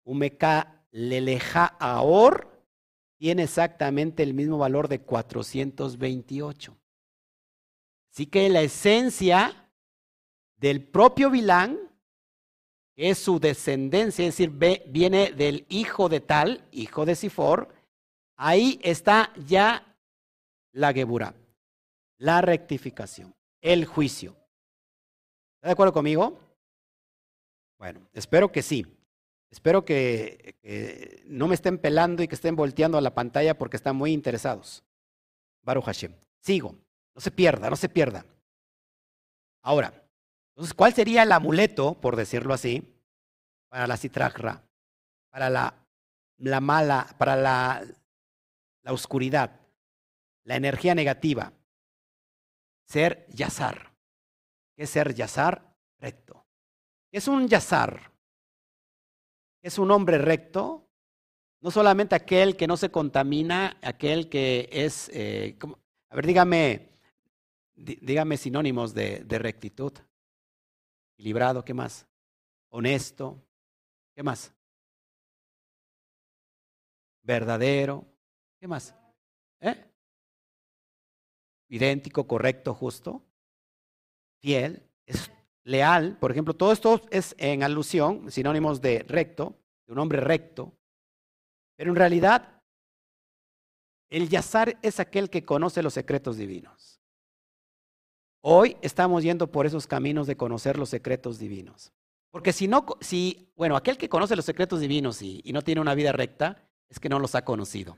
Umeka leleja aor, tiene exactamente el mismo valor de 428. Así que la esencia del propio Bilán es su descendencia, es decir, viene del hijo de tal, hijo de Sifor, ahí está ya la Geburah, la rectificación, el juicio. ¿Está de acuerdo conmigo? Bueno, espero que sí. Espero que, que, no me estén pelando y que estén volteando a la pantalla porque están muy interesados. Baruch Hashem. Sigo. No se pierda, no se pierda. Ahora, entonces, ¿cuál sería el amuleto, por decirlo así, para la citragra, para la, la mala, para la, la oscuridad, la energía negativa? Ser yazar. ¿Qué es ser yazar? Recto. ¿Qué es un yazar? Es un hombre recto, no solamente aquel que no se contamina, aquel que es, eh, a ver, dígame, dígame sinónimos de, rectitud. Equilibrado, ¿qué más? Honesto, ¿qué más? Verdadero, ¿qué más? ¿Eh? Idéntico, correcto, justo, fiel, es leal. Por ejemplo, todo esto es en alusión, sinónimos de recto, de un hombre recto. Pero en realidad, el yazar es aquel que conoce los secretos divinos. Hoy estamos yendo por esos caminos de conocer los secretos divinos. Porque si no, si, bueno, aquel que conoce los secretos divinos y, no tiene una vida recta, es que no los ha conocido.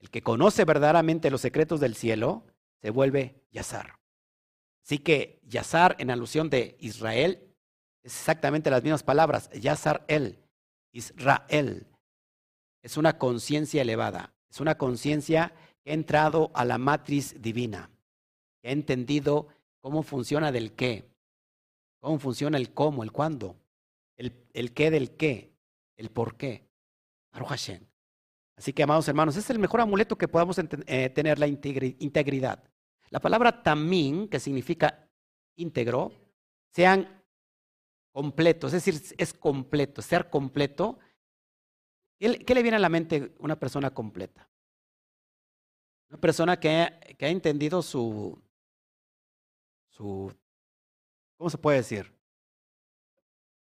El que conoce verdaderamente los secretos del cielo se vuelve Yazar. Así que Yazar, en alusión de Israel, es exactamente las mismas palabras. Yazar el, Israel. Es una conciencia elevada, es una conciencia que ha entrado a la matriz divina que ha entendido cómo funciona del qué, cómo funciona el cómo, el cuándo, el, el qué del qué, el por qué. Así que, amados hermanos, es el mejor amuleto que podamos eh, tener la integridad. La palabra tamín, que significa íntegro, sean completos, es decir, es completo, ser completo. ¿Qué le viene a la mente una persona completa? Una persona que, que ha entendido su, su, ¿cómo se puede decir?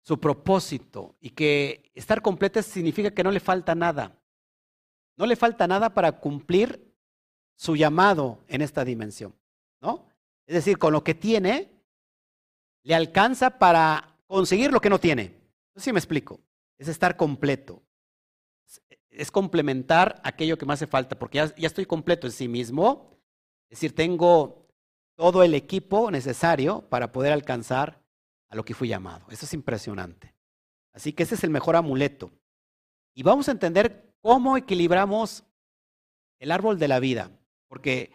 su propósito y que estar completa significa que no le falta nada. No le falta nada para cumplir su llamado en esta dimensión, ¿no? Es decir, con lo que tiene, le alcanza para conseguir lo que no tiene. No si me explico. Es estar completo. Es complementar aquello que me hace falta, porque ya, ya estoy completo en sí mismo. Es decir, tengo todo el equipo necesario para poder alcanzar a lo que fui llamado. Eso es impresionante. Así que ese es el mejor amuleto. Y vamos a entender cómo equilibramos el árbol de la vida, porque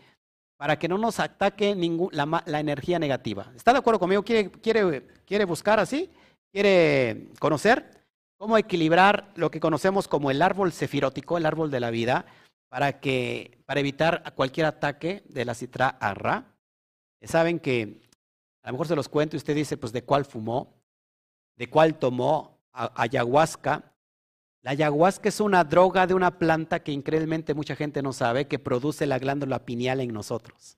para que no nos ataque la, energía negativa. ¿Está de acuerdo conmigo? ¿Quiere, quiere, quiere buscar así? ¿Quiere conocer cómo equilibrar lo que conocemos como el árbol sefirótico, el árbol de la vida, para, que, para evitar cualquier ataque de la citra arra? Saben que a lo mejor se los cuento y usted dice, pues, ¿de cuál fumó? ¿De cuál tomó ayahuasca? La ayahuasca es una droga de una planta que increíblemente mucha gente no sabe, que produce la glándula pineal en nosotros.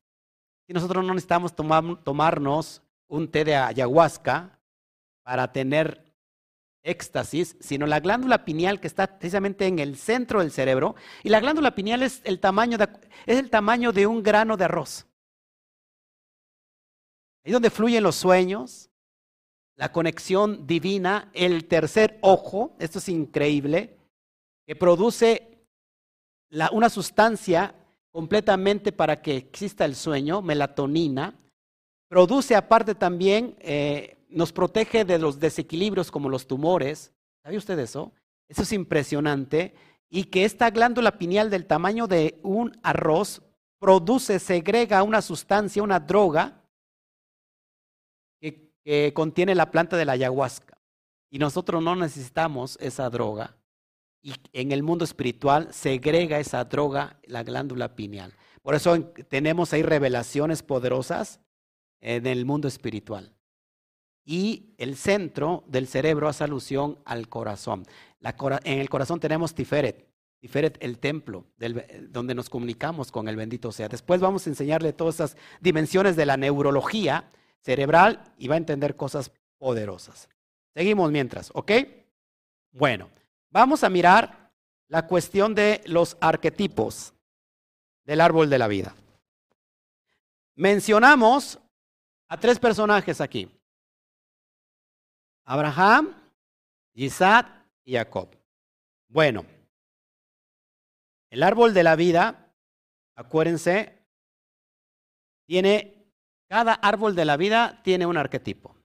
Y nosotros no necesitamos tomarnos un té de ayahuasca para tener éxtasis, sino la glándula pineal que está precisamente en el centro del cerebro. Y la glándula pineal es el tamaño es el tamaño de un grano de arroz. Ahí donde fluyen los sueños, la conexión divina, el tercer ojo, esto es increíble, que produce una sustancia completamente para que exista el sueño, melatonina, produce aparte también, eh, nos protege de los desequilibrios como los tumores. ¿Sabe usted eso? Eso es impresionante. Y que esta glándula pineal del tamaño de un arroz produce, segrega una sustancia, una droga, que contiene la planta de la ayahuasca. Y nosotros no necesitamos esa droga. Y en el mundo espiritual segrega esa droga la glándula pineal. Por eso tenemos ahí revelaciones poderosas en el mundo espiritual. Y el centro del cerebro hace alusión al corazón. en el corazón tenemos Tiferet, Tiferet el templo, donde nos comunicamos con el bendito sea. Después vamos a enseñarle todas esas dimensiones de la neurología cerebral y va a entender cosas poderosas. Seguimos mientras, ¿ok? Bueno, vamos a mirar la cuestión de los arquetipos del árbol de la vida. Mencionamos a tres personajes aquí. Abraham, Isaac y Jacob. Bueno, el árbol de la vida, acuérdense, tiene cada árbol de la vida tiene un arquetipo.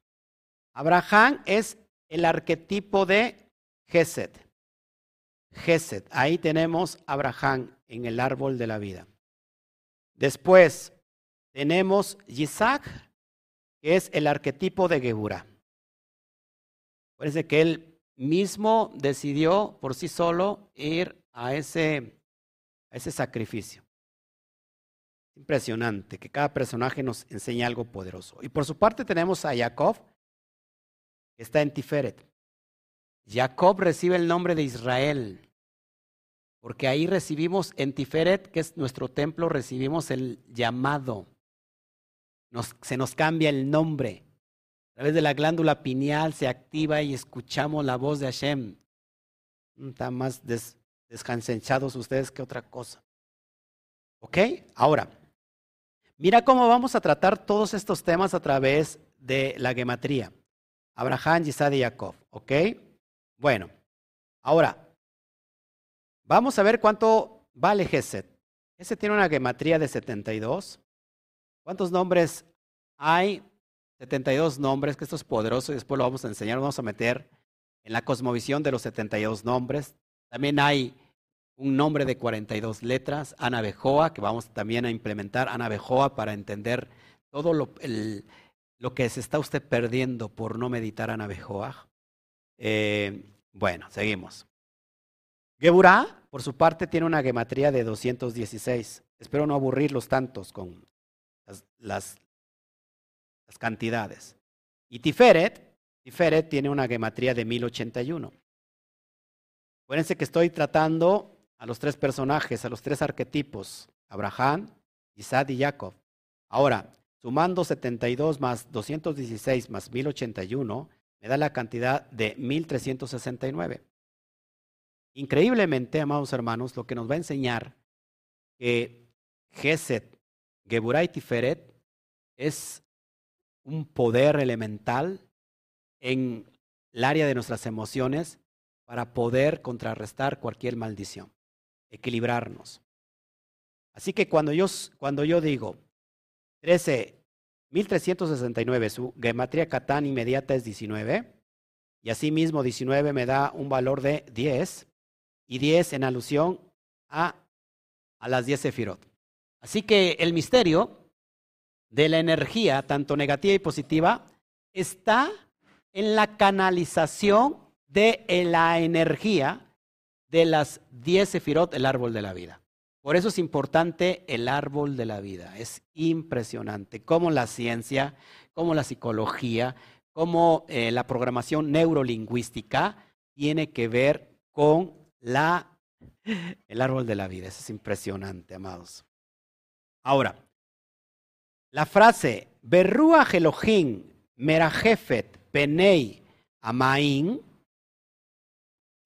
Abraham es el arquetipo de Gesed. Gesed, ahí tenemos Abraham en el árbol de la vida. Después tenemos Isaac, que es el arquetipo de Geburah. Parece que él mismo decidió por sí solo ir a ese, a ese sacrificio. Impresionante que cada personaje nos enseña algo poderoso. Y por su parte tenemos a Jacob, que está en Tiferet. Jacob recibe el nombre de Israel, porque ahí recibimos en Tiferet, que es nuestro templo, recibimos el llamado. se nos cambia el nombre. A través de la glándula pineal se activa y escuchamos la voz de Hashem. Están más des, ustedes que otra cosa. ¿Ok? Ahora, Mira cómo vamos a tratar todos estos temas a través de la gematría. Abraham, Yisad y Jacob. ¿Ok? Bueno, ahora, vamos a ver cuánto vale Geset. Ese tiene una gematría de 72. ¿Cuántos nombres hay? 72 nombres, que esto es poderoso y después lo vamos a enseñar, vamos a meter en la cosmovisión de los 72 nombres. También hay un nombre de 42 letras, Ana Bejoa, que vamos también a implementar Ana Bejoa para entender todo lo, lo que se está usted perdiendo por no meditar Ana Bejoa. Eh, bueno, seguimos. Geburah, por su parte, tiene una gematría de 216. Espero no aburrirlos tantos con las, las, las cantidades. Y Tiferet, Tiferet tiene una gematría de 1081. Acuérdense que estoy tratando a los tres personajes, a los tres arquetipos, Abraham, Isaac y Jacob. Ahora, sumando 72 más 216 más 1081, me da la cantidad de 1369. Increíblemente, amados hermanos, lo que nos va a enseñar que Geset, Geburay Tiferet es un poder elemental en el área de nuestras emociones para poder contrarrestar cualquier maldición, equilibrarnos. Así que cuando yo, cuando yo digo 13, 1369, su gematría catán inmediata es 19, y asimismo 19 me da un valor de 10, y 10 en alusión a, a las 10 sefirot. Así que el misterio de la energía, tanto negativa y positiva, está en la canalización de la energía de las 10 sefirot, el árbol de la vida. Por eso es importante el árbol de la vida. Es impresionante cómo la ciencia, cómo la psicología, cómo eh, la programación neurolingüística tiene que ver con la, el árbol de la vida. Eso es impresionante, amados. Ahora, la frase Berrua Elohim Merajefet Penei Amain,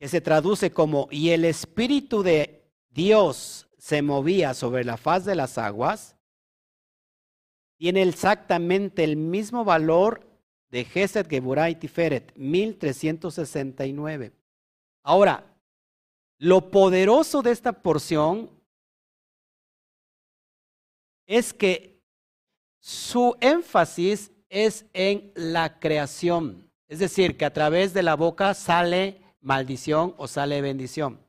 que se traduce como y el Espíritu de Dios se movía sobre la faz de las aguas, tiene exactamente el mismo valor de Geset Geburay Tiferet, 1369. Ahora, lo poderoso de esta porción es que su énfasis es en la creación. Es decir, que a través de la boca sale maldición o sale bendición.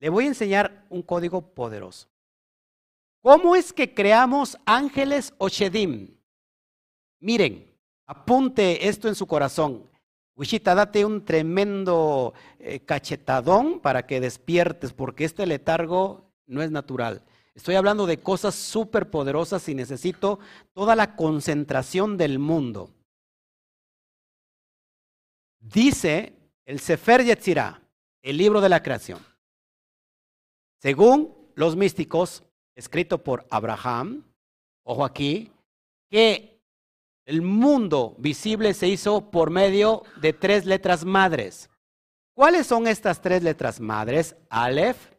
Le voy a enseñar un código poderoso. ¿Cómo es que creamos ángeles o Shedim? Miren, apunte esto en su corazón. Wichita, date un tremendo eh, cachetadón para que despiertes, porque este letargo no es natural. Estoy hablando de cosas súper poderosas y necesito toda la concentración del mundo. Dice el Sefer Yetzirah, el libro de la creación. Según los místicos, escrito por Abraham, ojo aquí, que el mundo visible se hizo por medio de tres letras madres. ¿Cuáles son estas tres letras madres? Aleph,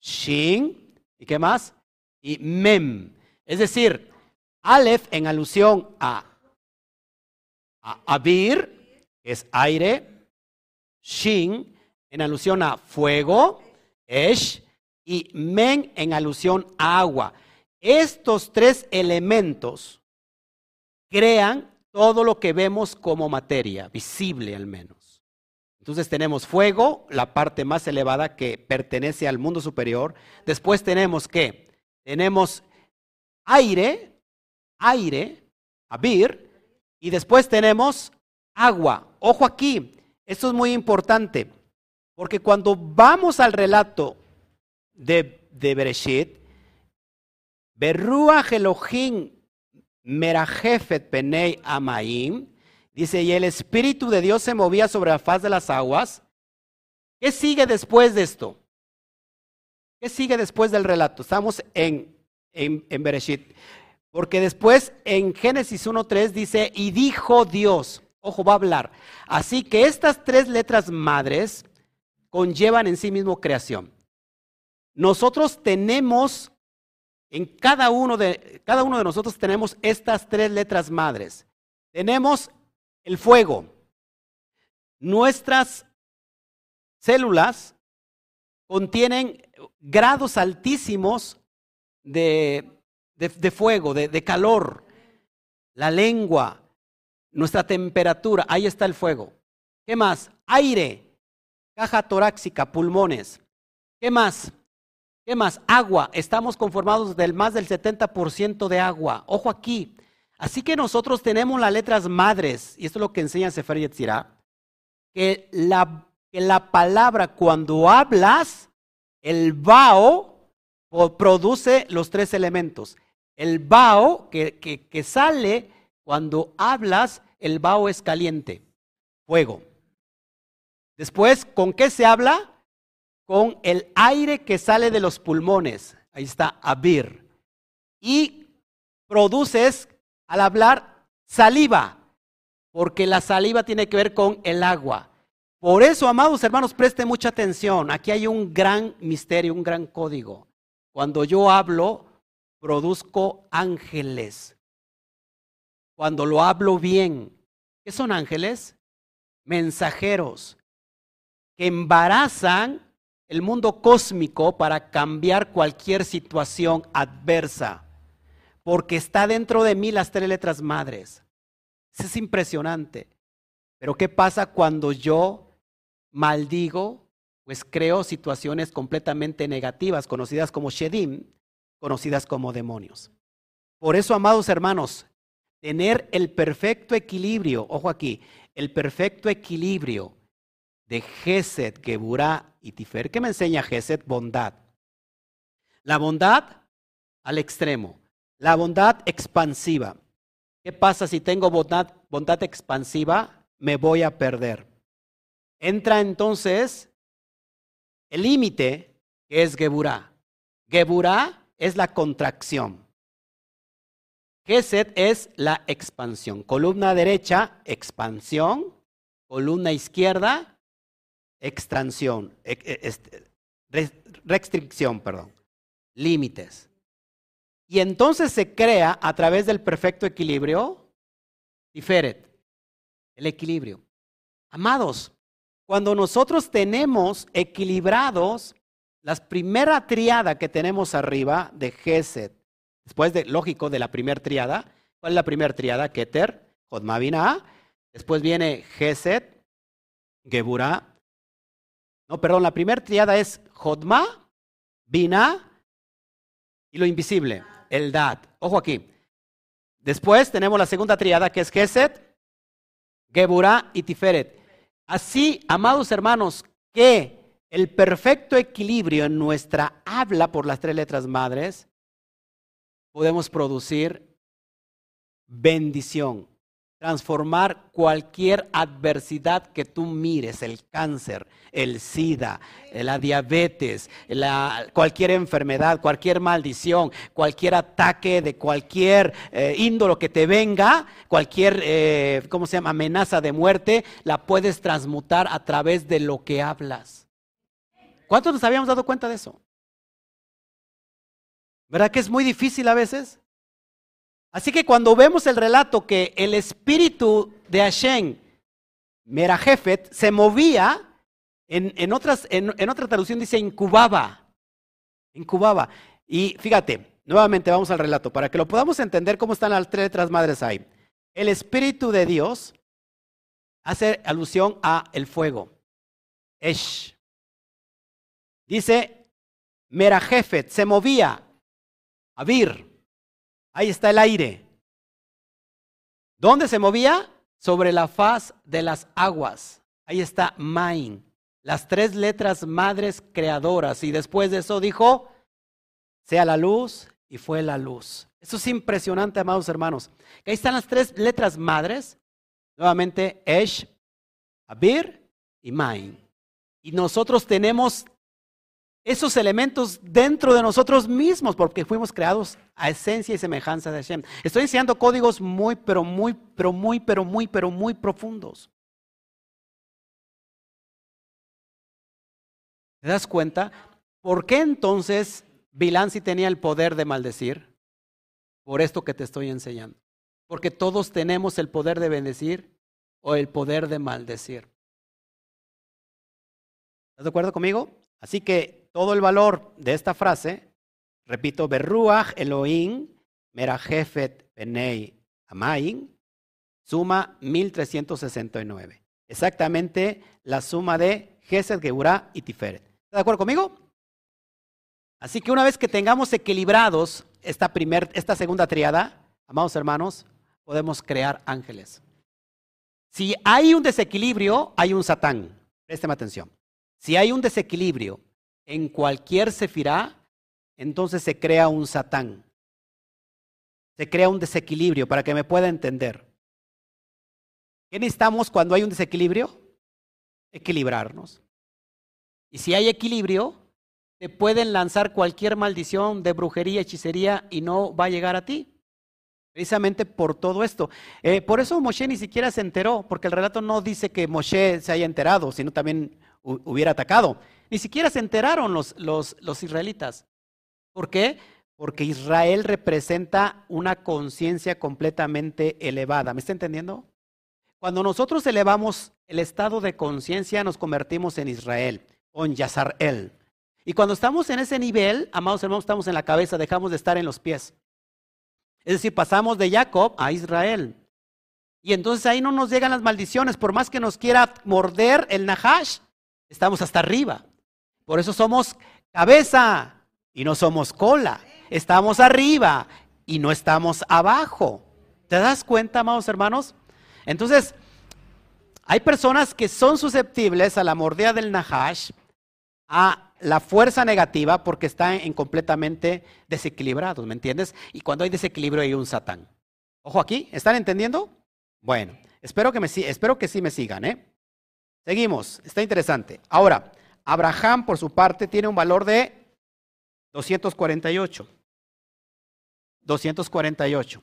Shin ¿Y qué más? Y mem. Es decir, Aleph en alusión a, a Abir, es aire, Shin en alusión a fuego, Esh, y Men en alusión a agua. Estos tres elementos crean todo lo que vemos como materia, visible al menos. Entonces tenemos fuego, la parte más elevada que pertenece al mundo superior. Después tenemos qué? Tenemos aire, aire, abir, y después tenemos agua. Ojo aquí, esto es muy importante, porque cuando vamos al relato de, Bereshit, Berrua Elohim Merajefet Penei Amaim, Dice, y el Espíritu de Dios se movía sobre la faz de las aguas. ¿Qué sigue después de esto? ¿Qué sigue después del relato? Estamos en, en, en Bereshit. Porque después en Génesis 1.3 dice, y dijo Dios, ojo, va a hablar. Así que estas tres letras madres conllevan en sí mismo creación. Nosotros tenemos, en cada uno de, cada uno de nosotros tenemos estas tres letras madres. Tenemos el fuego. Nuestras células contienen grados altísimos de, fuego, de, calor. La lengua, nuestra temperatura, ahí está el fuego. ¿Qué más? Aire, caja torácica, pulmones. ¿Qué más? ¿Qué más? Agua. Estamos conformados del más del 70% de agua. Ojo aquí. Así que nosotros tenemos las letras madres, y esto es lo que enseña Sefer Yetzirah, que la, que la palabra cuando hablas, el bao produce los tres elementos. El bao que, que, que sale cuando hablas, el bao es caliente, fuego. Después, ¿con qué se habla? Con el aire que sale de los pulmones. Ahí está, abir. Y produces al hablar saliva. porque la saliva tiene que ver con el agua. Por eso, amados hermanos, presten mucha atención. Aquí hay un gran misterio, un gran código. Cuando yo hablo, produzco ángeles. Cuando lo hablo bien, ¿qué son ángeles? Mensajeros que embarazan el mundo cósmico para cambiar cualquier situación adversa, porque está dentro de mí las tres letras madres. Eso es impresionante. Pero ¿qué pasa cuando yo maldigo? Pues creo situaciones completamente negativas, conocidas como Shedim, conocidas como demonios. Por eso, amados hermanos, tener el perfecto equilibrio, ojo aquí, el perfecto equilibrio de Gesed, Geburah y Tifer. ¿Qué me enseña Gesed? Bondad. La bondad al extremo, la bondad expansiva. ¿Qué pasa si tengo bondad, bondad expansiva? Me voy a perder. Entra entonces el límite que es Geburah. Geburah es la contracción. Gesed es la expansión. Columna derecha, expansión. Columna izquierda, extracción, e, este, restricción, perdón, límites. Y entonces se crea a través del perfecto equilibrio, diferet, el equilibrio. Amados, cuando nosotros tenemos equilibrados la primera triada que tenemos arriba de Gesed, después de, lógico, de la primera triada, ¿cuál es la primera triada? Keter, Jodmavina, después viene Gesed, Geburah, no, perdón, la primera triada es Jodma, Bina y lo invisible, el Dad. Ojo aquí. Después tenemos la segunda triada que es Geset, Geburah y Tiferet. Así, amados hermanos, que el perfecto equilibrio en nuestra habla por las tres letras madres, podemos producir bendición, transformar cualquier adversidad que tú mires, el cáncer, el SIDA, la diabetes, cualquier enfermedad, cualquier maldición, cualquier ataque de cualquier eh, índolo que te venga, cualquier, eh, ¿cómo se llama?, amenaza de muerte, la puedes transmutar a través de lo que hablas. ¿Cuántos nos habíamos dado cuenta de eso? ¿Verdad que es muy difícil a veces? Así que cuando vemos el relato que el espíritu de Hashem, Merajefet, se movía, en, en, otras, en, en otra traducción dice incubaba, incubaba. Y fíjate, nuevamente vamos al relato, para que lo podamos entender cómo están las tres letras madres ahí. El espíritu de Dios hace alusión a el fuego, Esh. Dice, Merajefet, se movía, Abir, Ahí está el aire. ¿Dónde se movía? Sobre la faz de las aguas. Ahí está Main. Las tres letras madres creadoras. Y después de eso dijo, sea la luz y fue la luz. Eso es impresionante, amados hermanos. Ahí están las tres letras madres. Nuevamente, Esh, Abir y Main. Y nosotros tenemos esos elementos dentro de nosotros mismos, porque fuimos creados a esencia y semejanza de Hashem. Estoy enseñando códigos muy, pero muy, pero muy, pero muy, pero muy profundos. ¿Te das cuenta? ¿Por qué entonces Bilán sí tenía el poder de maldecir? Por esto que te estoy enseñando. Porque todos tenemos el poder de bendecir o el poder de maldecir. ¿Estás de acuerdo conmigo? Así que todo el valor de esta frase, repito, Berruach Elohim, Merajefet Penei Amain, suma 1369. Exactamente la suma de Gesed, Geburah y Tiferet. ¿Está de acuerdo conmigo? Así que una vez que tengamos equilibrados esta, primer, esta segunda triada, amados hermanos, podemos crear ángeles. Si hay un desequilibrio, hay un satán. Présteme atención. Si hay un desequilibrio en cualquier sefirá, entonces se crea un satán. Se crea un desequilibrio para que me pueda entender. ¿Qué necesitamos cuando hay un desequilibrio? Equilibrarnos. Y si hay equilibrio, te pueden lanzar cualquier maldición de brujería, hechicería y no va a llegar a ti. Precisamente por todo esto. Eh, por eso Moshe ni siquiera se enteró, porque el relato no dice que Moshe se haya enterado, sino también hubiera atacado. Ni siquiera se enteraron los, los, los israelitas. ¿Por qué? Porque Israel representa una conciencia completamente elevada. ¿Me está entendiendo? Cuando nosotros elevamos el estado de conciencia, nos convertimos en Israel, o en Yazarel. Y cuando estamos en ese nivel, amados hermanos, estamos en la cabeza, dejamos de estar en los pies. Es decir, pasamos de Jacob a Israel. Y entonces ahí no nos llegan las maldiciones, por más que nos quiera morder el Nahash, estamos hasta arriba. Por eso somos cabeza y no somos cola. Estamos arriba y no estamos abajo. ¿Te das cuenta, amados hermanos? Entonces, hay personas que son susceptibles a la mordida del Nahash, a la fuerza negativa porque están en completamente desequilibrados, ¿me entiendes? Y cuando hay desequilibrio hay un satán. Ojo aquí, ¿están entendiendo? Bueno, espero que, me, espero que sí me sigan, ¿eh? Seguimos, está interesante. Ahora, Abraham por su parte tiene un valor de 248. 248.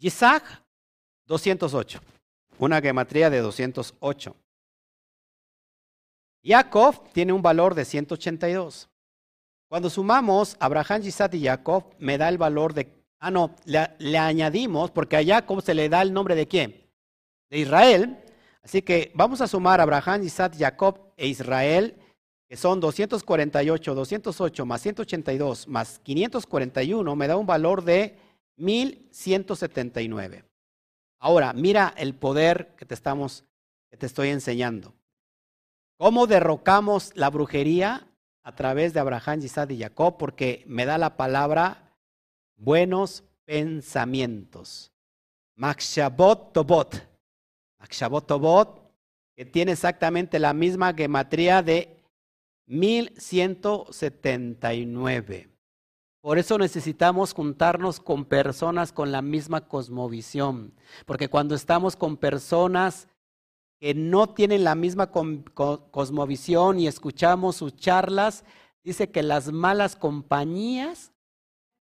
Isaac, 208. Una gematría de 208. Jacob tiene un valor de 182. Cuando sumamos Abraham, Isaac y Jacob, me da el valor de... Ah, no, le, añadimos, porque a Jacob se le da el nombre de quién? De Israel. Así que vamos a sumar Abraham, Isaac, Jacob e Israel, que son 248, 208 más 182 más 541, me da un valor de 1179. Ahora, mira el poder que te estamos, que te estoy enseñando. ¿Cómo derrocamos la brujería? A través de Abraham, Isaac y Jacob, porque me da la palabra buenos pensamientos. Makshabot Tobot. Makshabot Tobot, que tiene exactamente la misma gematría de 1179. Por eso necesitamos juntarnos con personas con la misma cosmovisión, porque cuando estamos con personas que no tienen la misma cosmovisión y escuchamos sus charlas, dice que las malas compañías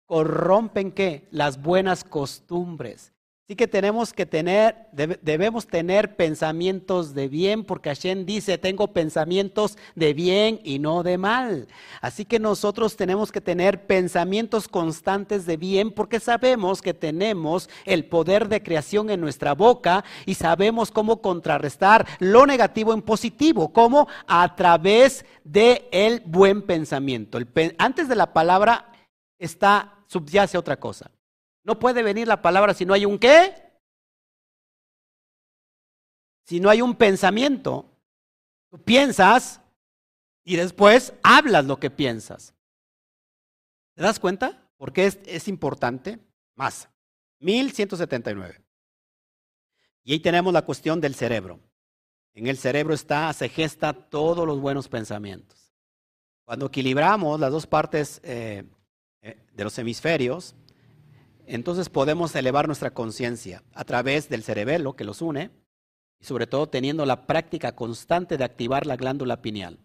corrompen qué? Las buenas costumbres. Así que tenemos que tener, debemos tener pensamientos de bien, porque Hashem dice, tengo pensamientos de bien y no de mal. Así que nosotros tenemos que tener pensamientos constantes de bien, porque sabemos que tenemos el poder de creación en nuestra boca y sabemos cómo contrarrestar lo negativo en positivo, como a través del el buen pensamiento. antes de la palabra está, subyace otra cosa. No puede venir la palabra si no hay un qué. Si no hay un pensamiento. Tú piensas y después hablas lo que piensas. ¿Te das cuenta? Porque es, es importante. Más. 1179. Y ahí tenemos la cuestión del cerebro. En el cerebro está, se gesta todos los buenos pensamientos. Cuando equilibramos las dos partes eh, eh, de los hemisferios, entonces podemos elevar nuestra conciencia a través del cerebelo que los une y sobre todo teniendo la práctica constante de activar la glándula pineal,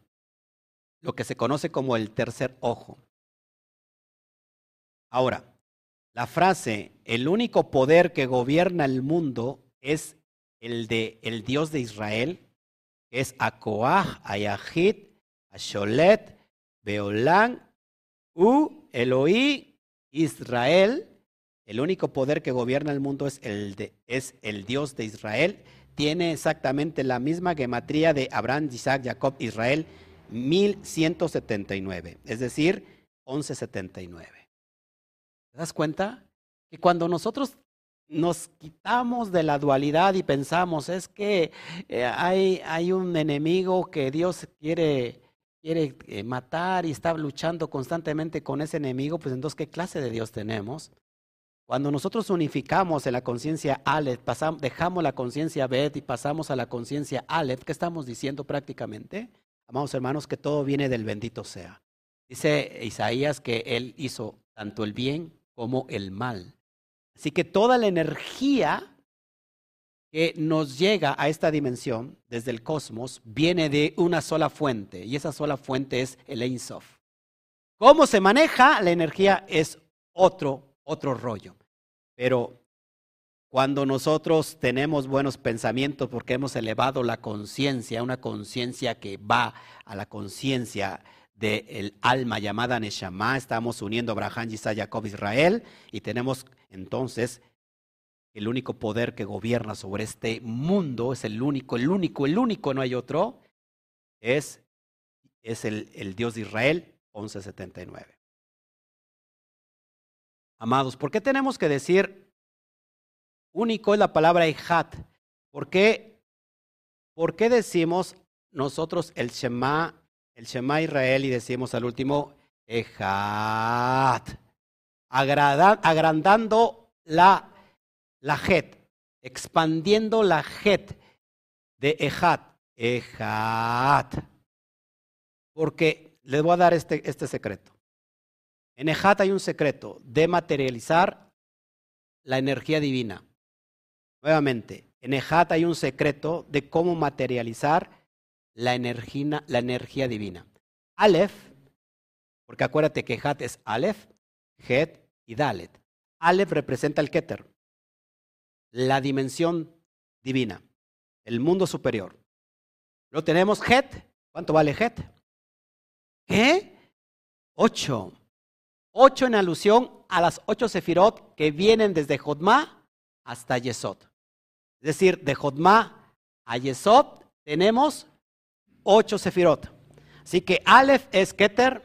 lo que se conoce como el tercer ojo. Ahora, la frase, el único poder que gobierna el mundo es el de el Dios de Israel, es Akoah, Ayahid, Asholet, Beolán, U, Eloí, Israel, el único poder que gobierna el mundo es el, es el Dios de Israel. Tiene exactamente la misma gematría de Abraham, Isaac, Jacob, Israel, 1179, es decir, 1179. ¿Te das cuenta? Que cuando nosotros nos quitamos de la dualidad y pensamos, es que eh, hay, hay un enemigo que Dios quiere, quiere eh, matar y está luchando constantemente con ese enemigo, pues entonces, ¿qué clase de Dios tenemos? Cuando nosotros unificamos en la conciencia Aleph, dejamos la conciencia Bet y pasamos a la conciencia Aleph, ¿qué estamos diciendo prácticamente? Amados hermanos, que todo viene del bendito sea. Dice Isaías que Él hizo tanto el bien como el mal. Así que toda la energía que nos llega a esta dimensión desde el cosmos viene de una sola fuente, y esa sola fuente es el Ein Sof. cómo se maneja la energía es otro, otro rollo. Pero cuando nosotros tenemos buenos pensamientos porque hemos elevado la conciencia, una conciencia que va a la conciencia del alma llamada Neshama, estamos uniendo Abraham, Isaac, Jacob, Israel, y tenemos entonces el único poder que gobierna sobre este mundo, es el único, el único, el único, no hay otro, es, es el, el Dios de Israel, 1179. Amados, ¿por qué tenemos que decir único es la palabra Ejat? ¿Por qué, ¿Por qué decimos nosotros el Shema, el Shema Israel y decimos al último Ejat? agrandando la, la Het, expandiendo la Het de Ejat. Ejat. Porque les voy a dar este, este secreto. En Ejat hay un secreto de materializar la energía divina. Nuevamente, en Ejat hay un secreto de cómo materializar la energía, divina. Aleph, porque acuérdate que Ejat es Aleph, Het y Dalet. Aleph representa el Keter, la dimensión divina, el mundo superior. Lo tenemos Het. ¿Cuánto vale Het? ¿Qué? Ocho. Ocho en alusión a las ocho sefirot que vienen desde Jodma hasta Yesod. Es decir, de Jodma a Yesod tenemos ocho sefirot. Así que Aleph es Keter,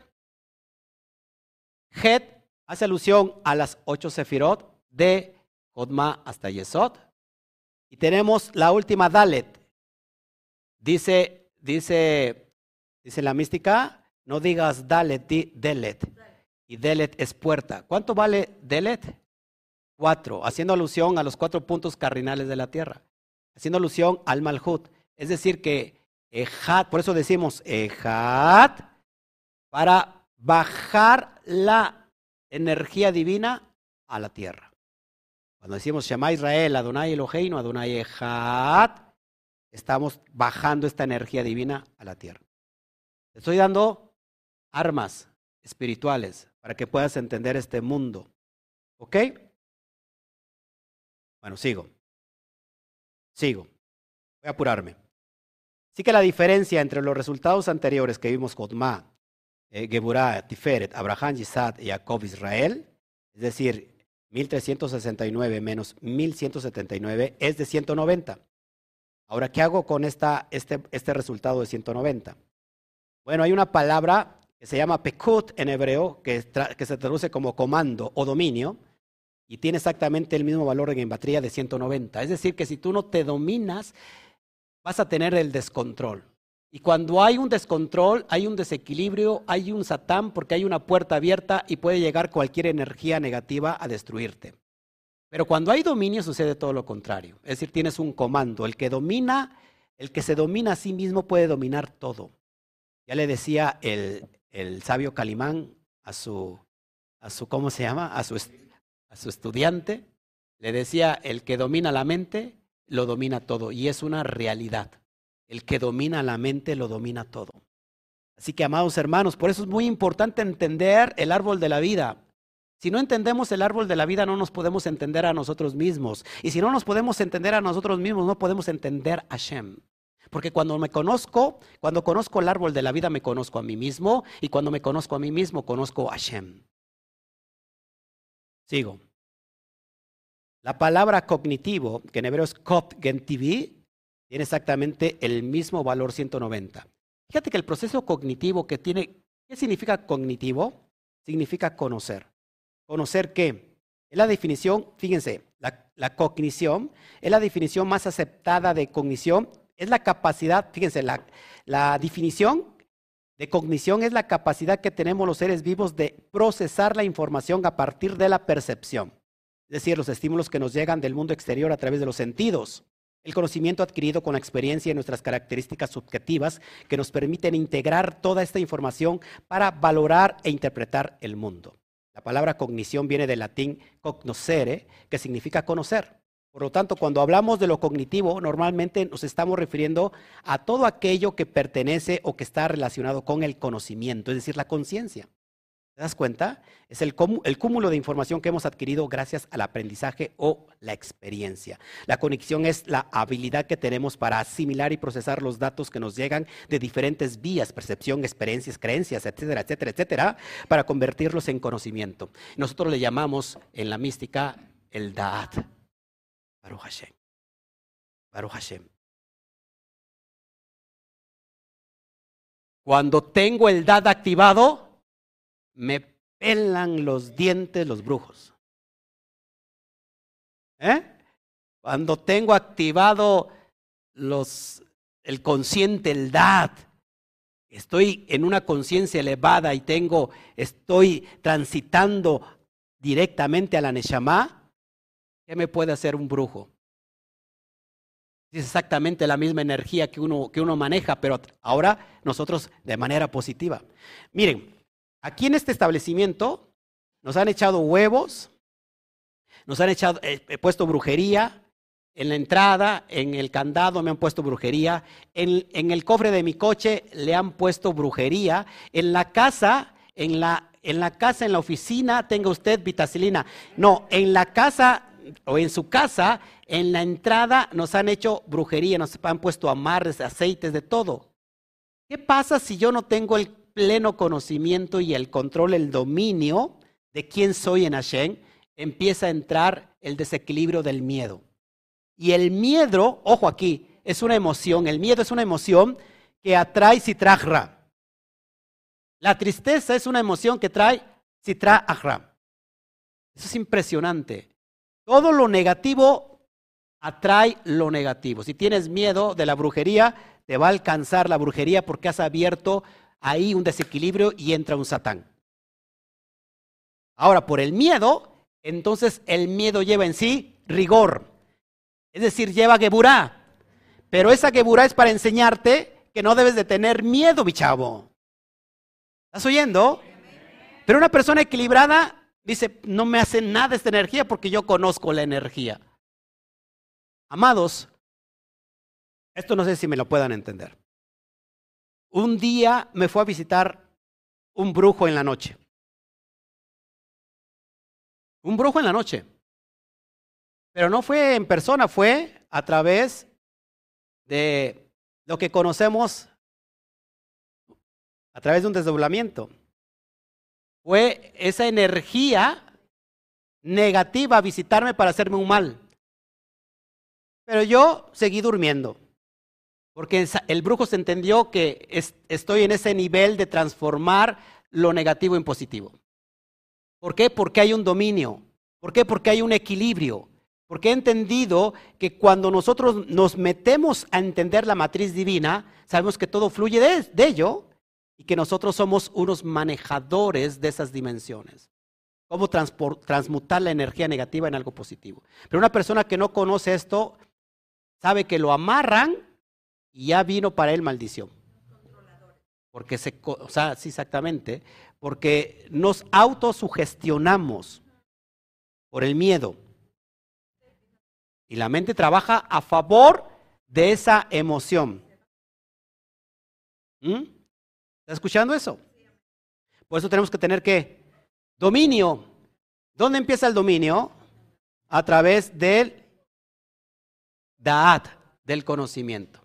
Het hace alusión a las ocho sefirot de Jodma hasta Yesod. Y tenemos la última Dalet. Dice, dice, dice la mística, no digas Dalet, di Delet y Delet es puerta. ¿Cuánto vale Delet? Cuatro, haciendo alusión a los cuatro puntos cardinales de la tierra, haciendo alusión al Malhut. Es decir, que Ejat, por eso decimos Ejat, para bajar la energía divina a la tierra. Cuando decimos Shema Israel, Adonai Eloheinu, Adonai Ejat, estamos bajando esta energía divina a la tierra. Estoy dando armas espirituales para que puedas entender este mundo. ¿Ok? Bueno, sigo. Sigo. Voy a apurarme. Así que la diferencia entre los resultados anteriores que vimos Jotma, eh, Geburah, Tiferet, Abraham, Yisad y Jacob, Israel, es decir, 1369 menos 1179 es de 190. Ahora, ¿qué hago con esta, este, este resultado de 190? Bueno, hay una palabra que se llama Pekut en hebreo, que, se traduce como comando o dominio, y tiene exactamente el mismo valor en gematría de 190. Es decir, que si tú no te dominas, vas a tener el descontrol. Y cuando hay un descontrol, hay un desequilibrio, hay un satán porque hay una puerta abierta y puede llegar cualquier energía negativa a destruirte. Pero cuando hay dominio sucede todo lo contrario. Es decir, tienes un comando. El que domina, el que se domina a sí mismo puede dominar todo. Ya le decía el, el sabio Calimán a su, a su ¿cómo se llama? A su, a su estudiante, le decía, el que domina la mente, lo domina todo. Y es una realidad. El que domina la mente, lo domina todo. Así que, amados hermanos, por eso es muy importante entender el árbol de la vida. Si no entendemos el árbol de la vida, no nos podemos entender a nosotros mismos. Y si no nos podemos entender a nosotros mismos, no podemos entender a Shem. Porque cuando me conozco, cuando conozco el árbol de la vida, me conozco a mí mismo. Y cuando me conozco a mí mismo, conozco a Hashem. Sigo. La palabra cognitivo, que en hebreo es tiene exactamente el mismo valor 190. Fíjate que el proceso cognitivo que tiene, ¿qué significa cognitivo? Significa conocer. ¿Conocer qué? Es la definición, fíjense, la, la cognición es la definición más aceptada de cognición es la capacidad, fíjense, la, definición de cognición es la capacidad que tenemos los seres vivos de procesar la información a partir de la percepción, es decir, los estímulos que nos llegan del mundo exterior a través de los sentidos. El conocimiento adquirido con la experiencia y nuestras características subjetivas que nos permiten integrar toda esta información para valorar e interpretar el mundo. La palabra cognición viene del latín cognoscere, que significa conocer. Por lo tanto, cuando hablamos de lo cognitivo, normalmente nos estamos refiriendo a todo aquello que pertenece o que está relacionado con el conocimiento, es decir, la conciencia. ¿Te das cuenta? Es el, cúmulo de información que hemos adquirido gracias al aprendizaje o la experiencia. La conexión es la habilidad que tenemos para asimilar y procesar los datos que nos llegan de diferentes vías, percepción, experiencias, creencias, etcétera, etcétera, etcétera, para convertirlos en conocimiento. Nosotros le llamamos en la mística el Da'at. Baruch Hashem. Baruch Hashem. Cuando tengo el Da'at activado, me pelan los dientes los brujos. ¿Eh? Cuando tengo activado los, el consciente, el dad, estoy en una conciencia elevada y tengo, estoy transitando directamente a la Neshama, ¿qué me puede hacer un brujo? Es exactamente la misma energía que uno, que uno maneja, pero ahora nosotros de manera positiva. Miren, Aquí en este establecimiento nos han echado huevos, nos han echado, eh, puesto brujería. En la entrada, en el candado me han puesto brujería. En, en, el cofre de mi coche le han puesto brujería. En la casa, en la, en la casa, en la oficina, tenga usted vitacilina. No, en la casa o en su casa, en la entrada nos han hecho brujería, nos han puesto amarres, aceites, de todo. ¿Qué pasa si yo no tengo el pleno conocimiento y el control, el dominio de quién soy en Hashem, empieza a entrar el desequilibrio del miedo. Y el miedo, ojo aquí, es una emoción, el miedo es una emoción que atrae sitrahra. La tristeza es una emoción que trae sitrahra. Eso es impresionante. Todo lo negativo atrae lo negativo. Si tienes miedo de la brujería, te va a alcanzar la brujería porque has abierto ahí un desequilibrio y entra un satán. Ahora, por el miedo, entonces el miedo lleva en sí rigor. Es decir, lleva geburá. Pero esa geburá es para enseñarte que no debes de tener miedo, mi chavo. ¿Estás oyendo? Pero una persona equilibrada dice, no me hace nada esta energía porque yo conozco la energía. Amados, esto no sé si me lo puedan entender. Un día me fue a visitar un brujo en la noche. Un brujo en la noche. Pero no fue en persona, fue a través de lo que conocemos a través de un desdoblamiento. Fue esa energía negativa a visitarme para hacerme un mal. Pero yo seguí durmiendo. Porque el brujo se entendió que estoy en ese nivel de transformar lo negativo en positivo. ¿Por qué? Porque hay un dominio. ¿Por qué? Porque hay un equilibrio. Porque he entendido que cuando nosotros nos metemos a entender la matriz divina, sabemos que todo fluye de, de ello y que nosotros somos unos manejadores de esas dimensiones. Cómo transmutar la energía negativa en algo positivo. Pero una persona que no conoce esto sabe que lo amarran y ya vino para él maldición. Porque se, o sea, sí, exactamente, porque nos autosugestionamos por el miedo. Y la mente trabaja a favor de esa emoción. ¿Mm? ¿Está escuchando eso? Por eso tenemos que tener que dominio. ¿Dónde empieza el dominio? A través del Da'at, del conocimiento.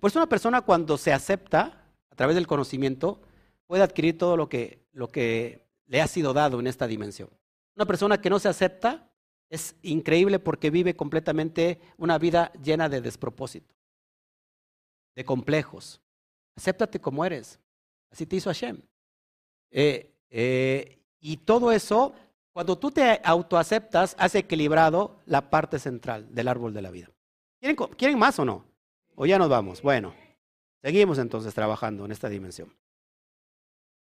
Por eso una persona cuando se acepta a través del conocimiento puede adquirir todo lo que, lo que le ha sido dado en esta dimensión. Una persona que no se acepta es increíble porque vive completamente una vida llena de despropósito, de complejos. Acéptate como eres. Así te hizo Hashem. Eh, eh, y todo eso, cuando tú te autoaceptas, has equilibrado la parte central del árbol de la vida. ¿Quieren más o no? ¿O ya nos vamos? Bueno, seguimos entonces trabajando en esta dimensión.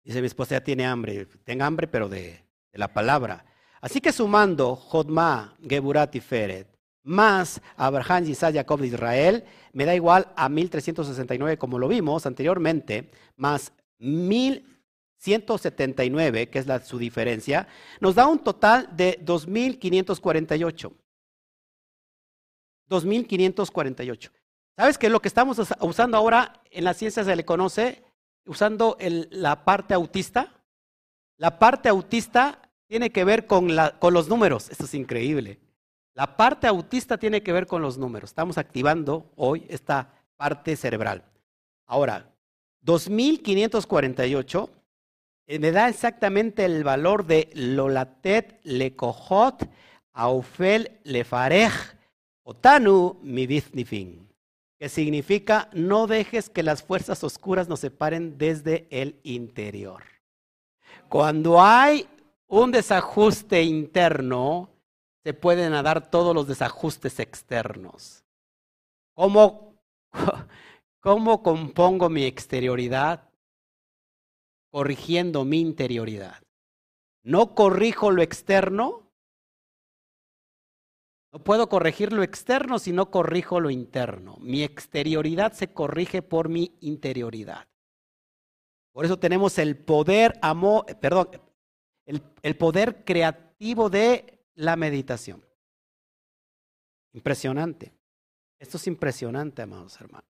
Dice mi esposa ya tiene hambre. Tenga hambre, pero de, la palabra. Así que sumando Jodma, Geburat y Feret, más Abraham, Isaac, Jacob de Israel, me da igual a 1369 como lo vimos anteriormente, más 1179, que es la, su diferencia, nos da un total de 2548. 2548. ¿Sabes qué? Lo que estamos usando ahora en la ciencia se le conoce usando la parte autista. La parte autista tiene que ver con, con los números. Esto es increíble. La parte autista tiene que ver con los números. Estamos activando hoy esta parte cerebral. Ahora, 2548 eh, me da exactamente el valor de Lolatet Lecohot Aufel Lefarej Otanu Mibithnifin, que significa no dejes que las fuerzas oscuras nos separen desde el interior. Cuando hay un desajuste interno, se pueden dar todos los desajustes externos. ¿Cómo, ¿Cómo compongo mi exterioridad? Corrigiendo mi interioridad. No corrijo lo externo. No puedo corregir lo externo si no corrijo lo interno. Mi exterioridad se corrige por mi interioridad. Por eso tenemos el poder, amor, perdón, el, el poder creativo de la meditación. Impresionante. Esto es impresionante, amados hermanos.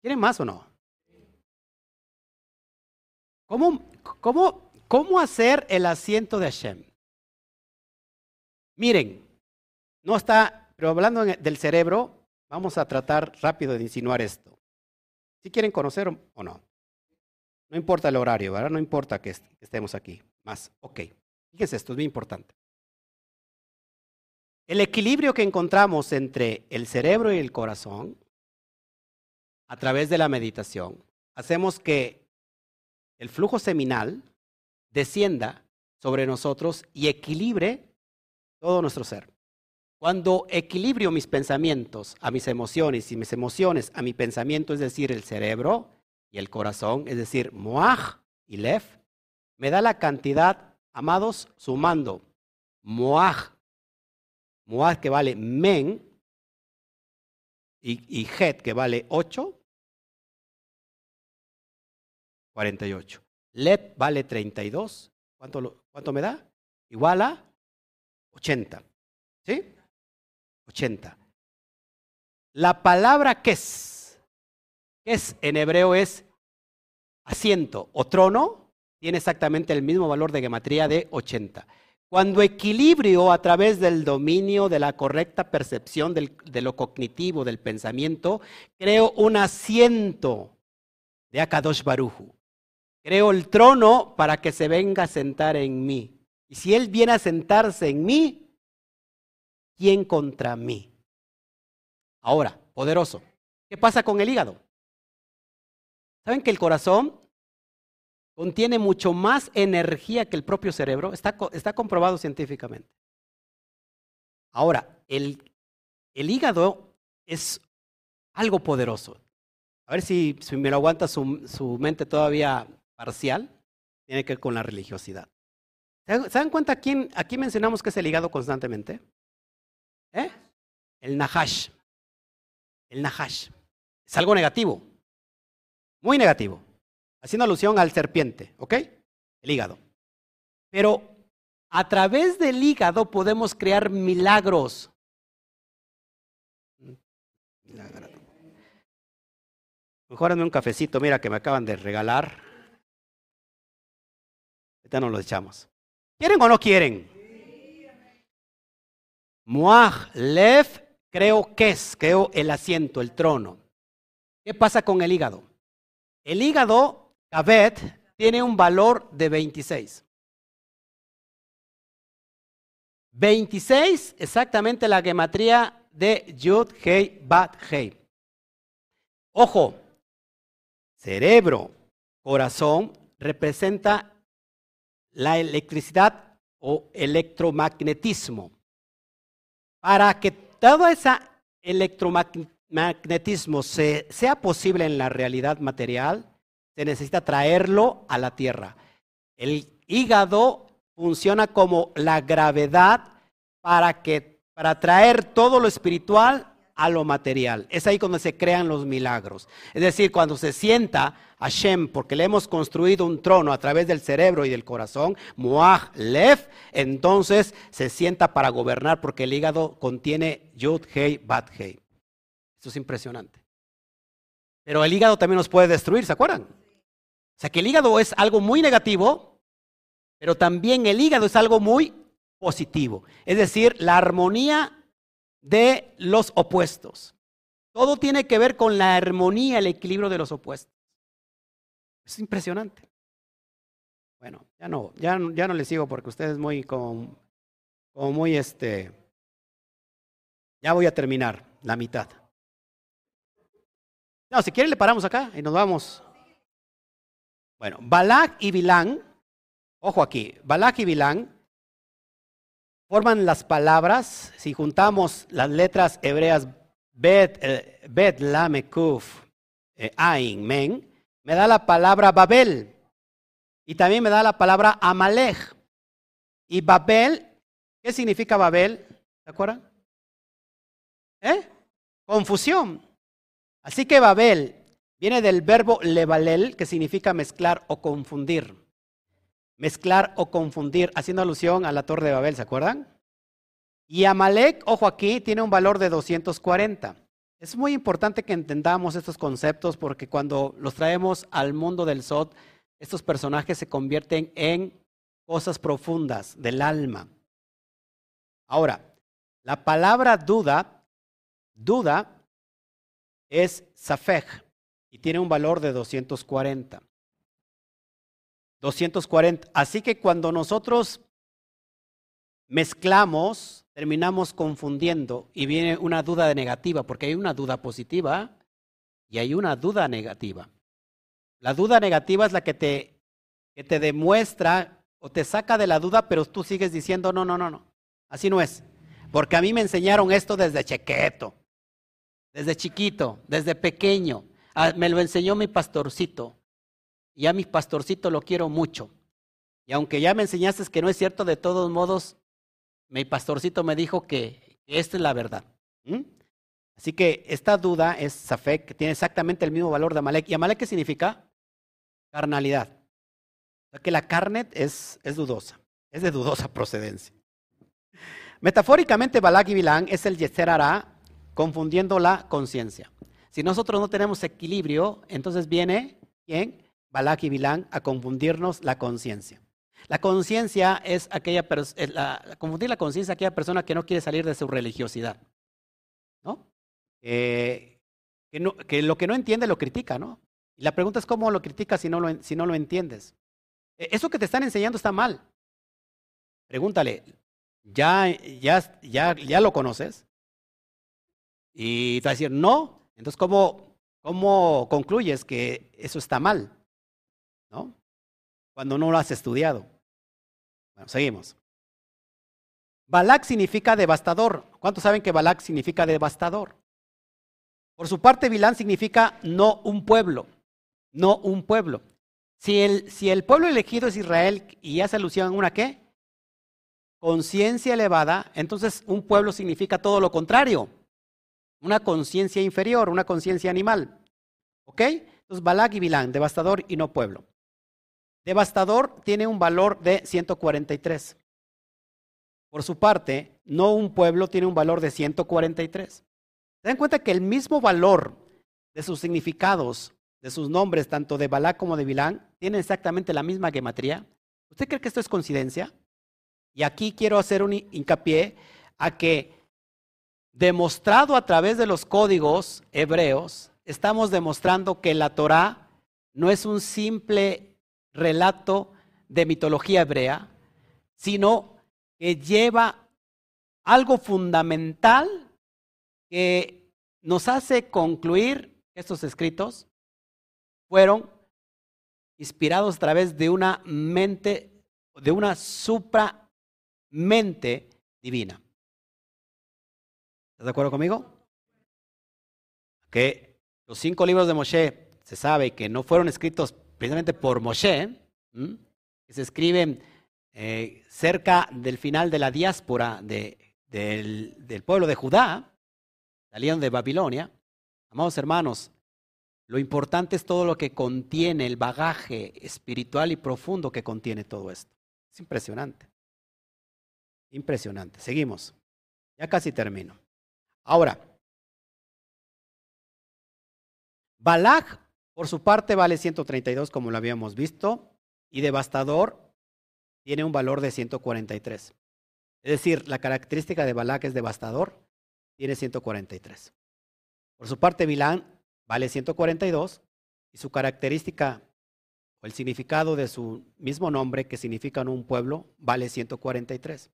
¿Quieren más o no? ¿Cómo, cómo, cómo hacer el asiento de Hashem? Miren, no está, pero hablando del cerebro, vamos a tratar rápido de insinuar esto. Si quieren conocer o no. No importa el horario, ¿verdad? No importa que estemos aquí. Más, ok. Fíjense, esto es muy importante. El equilibrio que encontramos entre el cerebro y el corazón a través de la meditación, hacemos que el flujo seminal descienda sobre nosotros y equilibre todo nuestro ser. Cuando equilibrio mis pensamientos a mis emociones y mis emociones a mi pensamiento, es decir, el cerebro y el corazón, es decir, moaj y lef, me da la cantidad, amados, sumando moaj Moad que vale men y, y Het que vale 8, 48. Let vale 32. ¿Cuánto, ¿Cuánto me da? Igual a 80. ¿Sí? 80. La palabra que es, que es en hebreo es asiento o trono, tiene exactamente el mismo valor de gematría de 80. Cuando equilibrio a través del dominio de la correcta percepción de lo cognitivo, del pensamiento, creo un asiento de Akadosh Baruju. Creo el trono para que se venga a sentar en mí. Y si Él viene a sentarse en mí, ¿quién contra mí? Ahora, poderoso. ¿Qué pasa con el hígado? ¿Saben que el corazón contiene mucho más energía que el propio cerebro. Está, está comprobado científicamente. Ahora, el, el, hígado es algo poderoso. A ver si, si me lo aguanta su, su, mente todavía parcial. Tiene que ver con la religiosidad. ¿Se dan cuenta quién, aquí mencionamos que es el hígado constantemente? ¿Eh? El Nahash. El Nahash. Es algo negativo. Muy negativo haciendo alusión al serpiente, ¿ok? El hígado. Pero a través del hígado podemos crear milagros. Mejor un cafecito, mira que me acaban de regalar. Ahorita nos lo echamos. ¿Quieren o no quieren? Muaj, Lev, creo que es, creo el asiento, el trono. ¿Qué pasa con el hígado? El hígado Abed tiene un valor de 26. 26, exactamente la gematría de Yud Hei Bat Hei. Ojo, cerebro, corazón, representa la electricidad o electromagnetismo. Para que todo ese electromagnetismo sea posible en la realidad material, se necesita traerlo a la tierra. El hígado funciona como la gravedad para que para traer todo lo espiritual a lo material. Es ahí cuando se crean los milagros. Es decir, cuando se sienta Hashem, porque le hemos construido un trono a través del cerebro y del corazón, Muaj Lev, entonces se sienta para gobernar porque el hígado contiene Yud Hei Bat Hei. Esto es impresionante. Pero el hígado también nos puede destruir, ¿se acuerdan? O sea que el hígado es algo muy negativo, pero también el hígado es algo muy positivo. Es decir, la armonía de los opuestos. Todo tiene que ver con la armonía, el equilibrio de los opuestos. Es impresionante. Bueno, ya no, ya, ya no les sigo porque ustedes muy como, como muy este. Ya voy a terminar la mitad. No, si quieren le paramos acá y nos vamos. Bueno, Balak y Bilán, ojo aquí, Balak y Bilán forman las palabras, si juntamos las letras hebreas Bet, eh, bet Lame, Kuf, eh, Ain, Men, me da la palabra Babel. Y también me da la palabra Amalek. Y Babel, ¿qué significa Babel? ¿Se acuerdan? ¿Eh? Confusión. Así que Babel viene del verbo levalel, que significa mezclar o confundir. Mezclar o confundir, haciendo alusión a la torre de Babel, ¿se acuerdan? Y Amalek, ojo aquí, tiene un valor de 240. Es muy importante que entendamos estos conceptos porque cuando los traemos al mundo del Sod, estos personajes se convierten en cosas profundas del alma. Ahora, la palabra duda, duda es Safej y tiene un valor de 240. 240. Así que cuando nosotros mezclamos, terminamos confundiendo y viene una duda negativa, porque hay una duda positiva y hay una duda negativa. La duda negativa es la que te, que te demuestra o te saca de la duda, pero tú sigues diciendo, no, no, no, no, así no es. Porque a mí me enseñaron esto desde chequeto desde chiquito, desde pequeño. Ah, me lo enseñó mi pastorcito. Y a mi pastorcito lo quiero mucho. Y aunque ya me enseñaste que no es cierto, de todos modos, mi pastorcito me dijo que esta es la verdad. Así que esta duda es Safek, que tiene exactamente el mismo valor de Amalek. ¿Y Amalek qué significa? Carnalidad. O sea que la carne es, dudosa, es de dudosa procedencia. Metafóricamente, Balak y Bilán es el Yeser confundiendo la conciencia. Si nosotros no tenemos equilibrio, entonces viene, ¿quién? Balak y Bilán a confundirnos la conciencia. La conciencia es aquella persona, confundir la conciencia aquella persona que no quiere salir de su religiosidad. ¿No? que, lo que no entiende lo critica, ¿no? Y la pregunta es cómo lo criticas si no lo, si no lo entiendes. E, eso que te están enseñando está mal. Pregúntale, ¿ya, ya, ya, ya lo conoces? Y te va a decir, no. Entonces, ¿cómo, cómo concluyes que eso está mal? ¿No? Cuando no lo has estudiado. Bueno, seguimos. Balak significa devastador. ¿Cuántos saben que Balak significa devastador? Por su parte, Bilán significa no un pueblo. No un pueblo. Si el, si el pueblo elegido es Israel y hace alusión a una qué? Conciencia elevada, entonces un pueblo significa todo lo contrario una conciencia inferior, una conciencia animal. ¿Ok? Entonces, Balak y Bilán, devastador y no pueblo. Devastador tiene un valor de 143. Por su parte, no un pueblo tiene un valor de 143. ¿Se dan cuenta que el mismo valor de sus significados, de sus nombres, tanto de Balak como de Bilán, tienen exactamente la misma gematría? ¿Usted cree que esto es coincidencia? Y aquí quiero hacer un hincapié a que demostrado a través de los códigos hebreos, estamos demostrando que la Torá no es un simple relato de mitología hebrea, sino que lleva algo fundamental que nos hace concluir que estos escritos fueron inspirados a través de una mente, de una supramente divina. ¿Estás de acuerdo conmigo? Que los cinco libros de Moshe se sabe que no fueron escritos precisamente por Moshe, que se escriben eh, cerca del final de la diáspora del, del pueblo de Judá, salieron de Babilonia. Amados hermanos, lo importante es todo lo que contiene, el bagaje espiritual y profundo que contiene todo esto. Es impresionante. Impresionante. Seguimos. Ya casi termino. Ahora, Balak, por su parte, vale 132, como lo habíamos visto, y devastador tiene un valor de 143. Es decir, la característica de Balak es devastador, tiene 143. Por su parte, Bilán vale 142 y su característica o el significado de su mismo nombre, que significa un pueblo, vale 143.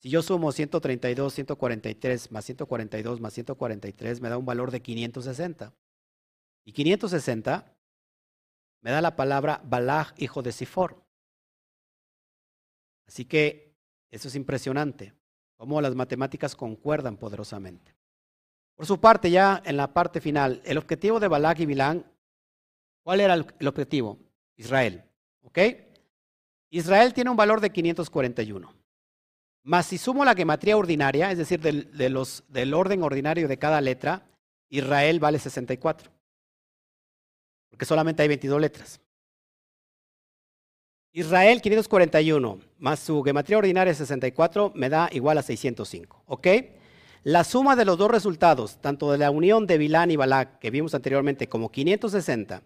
Si yo sumo 132, 143 más 142 más 143, me da un valor de 560. Y 560 me da la palabra Balaj, hijo de Sifor. Así que eso es impresionante, cómo las matemáticas concuerdan poderosamente. Por su parte, ya en la parte final, el objetivo de Balak y Bilán, ¿cuál era el objetivo? Israel. ¿Ok? Israel tiene un valor de 541. Más si sumo la gematría ordinaria, es decir, del, del orden ordinario de cada letra, Israel vale 64. Porque solamente hay 22 letras. Israel 541 más su gematría ordinaria 64 me da igual a 605. ¿Ok? La suma de los dos resultados, tanto de la unión de Bilán y Balak, que vimos anteriormente, como 560,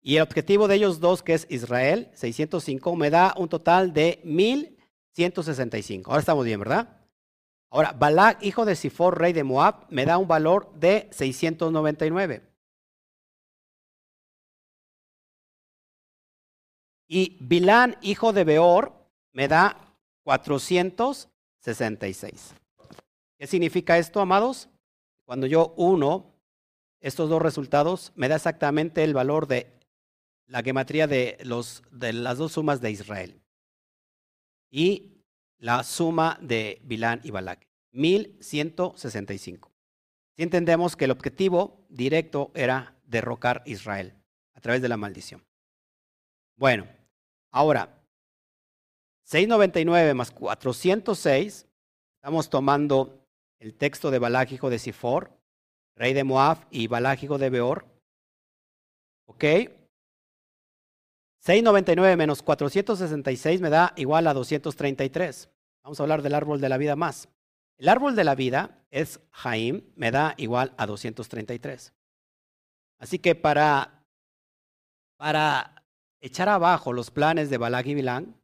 y el objetivo de ellos dos, que es Israel, 605, me da un total de 1165. Ahora estamos bien, ¿verdad? Ahora, Balak, hijo de Sifor, rey de Moab, me da un valor de 699. Y Bilán, hijo de Beor, me da 466. ¿Qué significa esto, amados? Cuando yo uno estos dos resultados, me da exactamente el valor de la gematría de las dos sumas de Israel. Y la suma de Bilán y Balak. 1165. Si entendemos que el objetivo directo era derrocar Israel a través de la maldición. Bueno, Ahora, 699 más 406, estamos tomando el texto de Balak, de Sifor, rey de Moab, y Balak, de Beor. ¿Ok? 699 menos 466 me da igual a 233. Vamos a hablar del árbol de la vida más. El árbol de la vida es Jaim, me da igual a 233. Así que para, para echar abajo los planes de Balak y Bilán,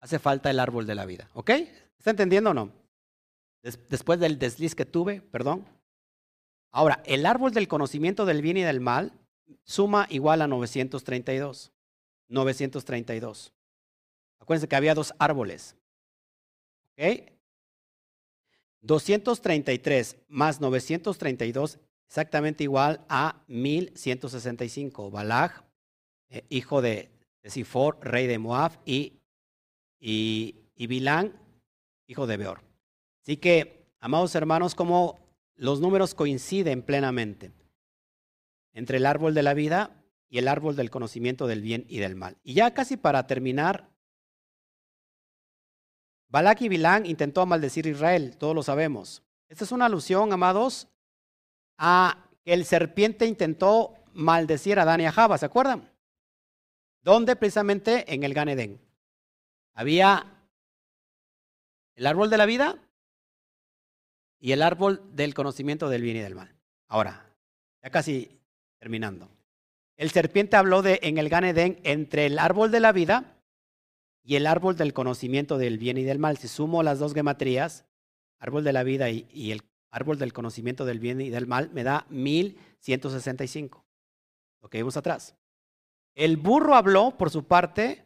hace falta el árbol de la vida. ¿Ok? ¿Está entendiendo o no? después del desliz que tuve, perdón. Ahora, el árbol del conocimiento del bien y del mal suma igual a 932. 932. Acuérdense que había dos árboles. ¿Ok? 233 más 932, exactamente igual a 1165. Balak eh, hijo de, Sifor, rey de Moab, y, y, y Bilán, hijo de Beor. Así que, amados hermanos, como los números coinciden plenamente entre el árbol de la vida y el árbol del conocimiento del bien y del mal. Y ya casi para terminar, Balak y Bilán intentó maldecir a Israel, todos lo sabemos. Esta es una alusión, amados, a que el serpiente intentó maldecir a Adán y a Java, ¿se acuerdan? ¿Dónde? Precisamente en el Ganedén. Había el árbol de la vida y el árbol del conocimiento del bien y del mal. Ahora, ya casi terminando. El serpiente habló de en el Ganedén entre el árbol de la vida y el árbol del conocimiento del bien y del mal. Si sumo las dos gematrías, árbol de la vida y, y el árbol del conocimiento del bien y del mal, me da 1165. Lo que vimos atrás. El burro habló, por su parte,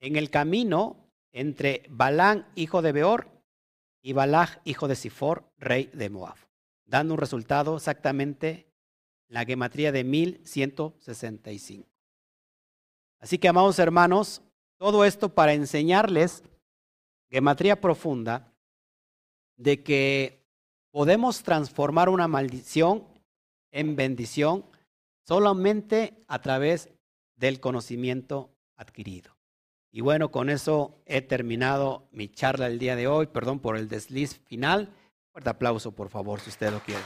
en el camino entre Balán, hijo de Beor, y Balaj, hijo de Sifor, rey de Moab, dando un resultado exactamente la gematría de 1165. Así que, amados hermanos, todo esto para enseñarles gematría profunda de que podemos transformar una maldición en bendición solamente a través del conocimiento adquirido. Y bueno, con eso he terminado mi charla el día de hoy. Perdón por el desliz final. Fuerte aplauso, por favor, si usted lo quiere.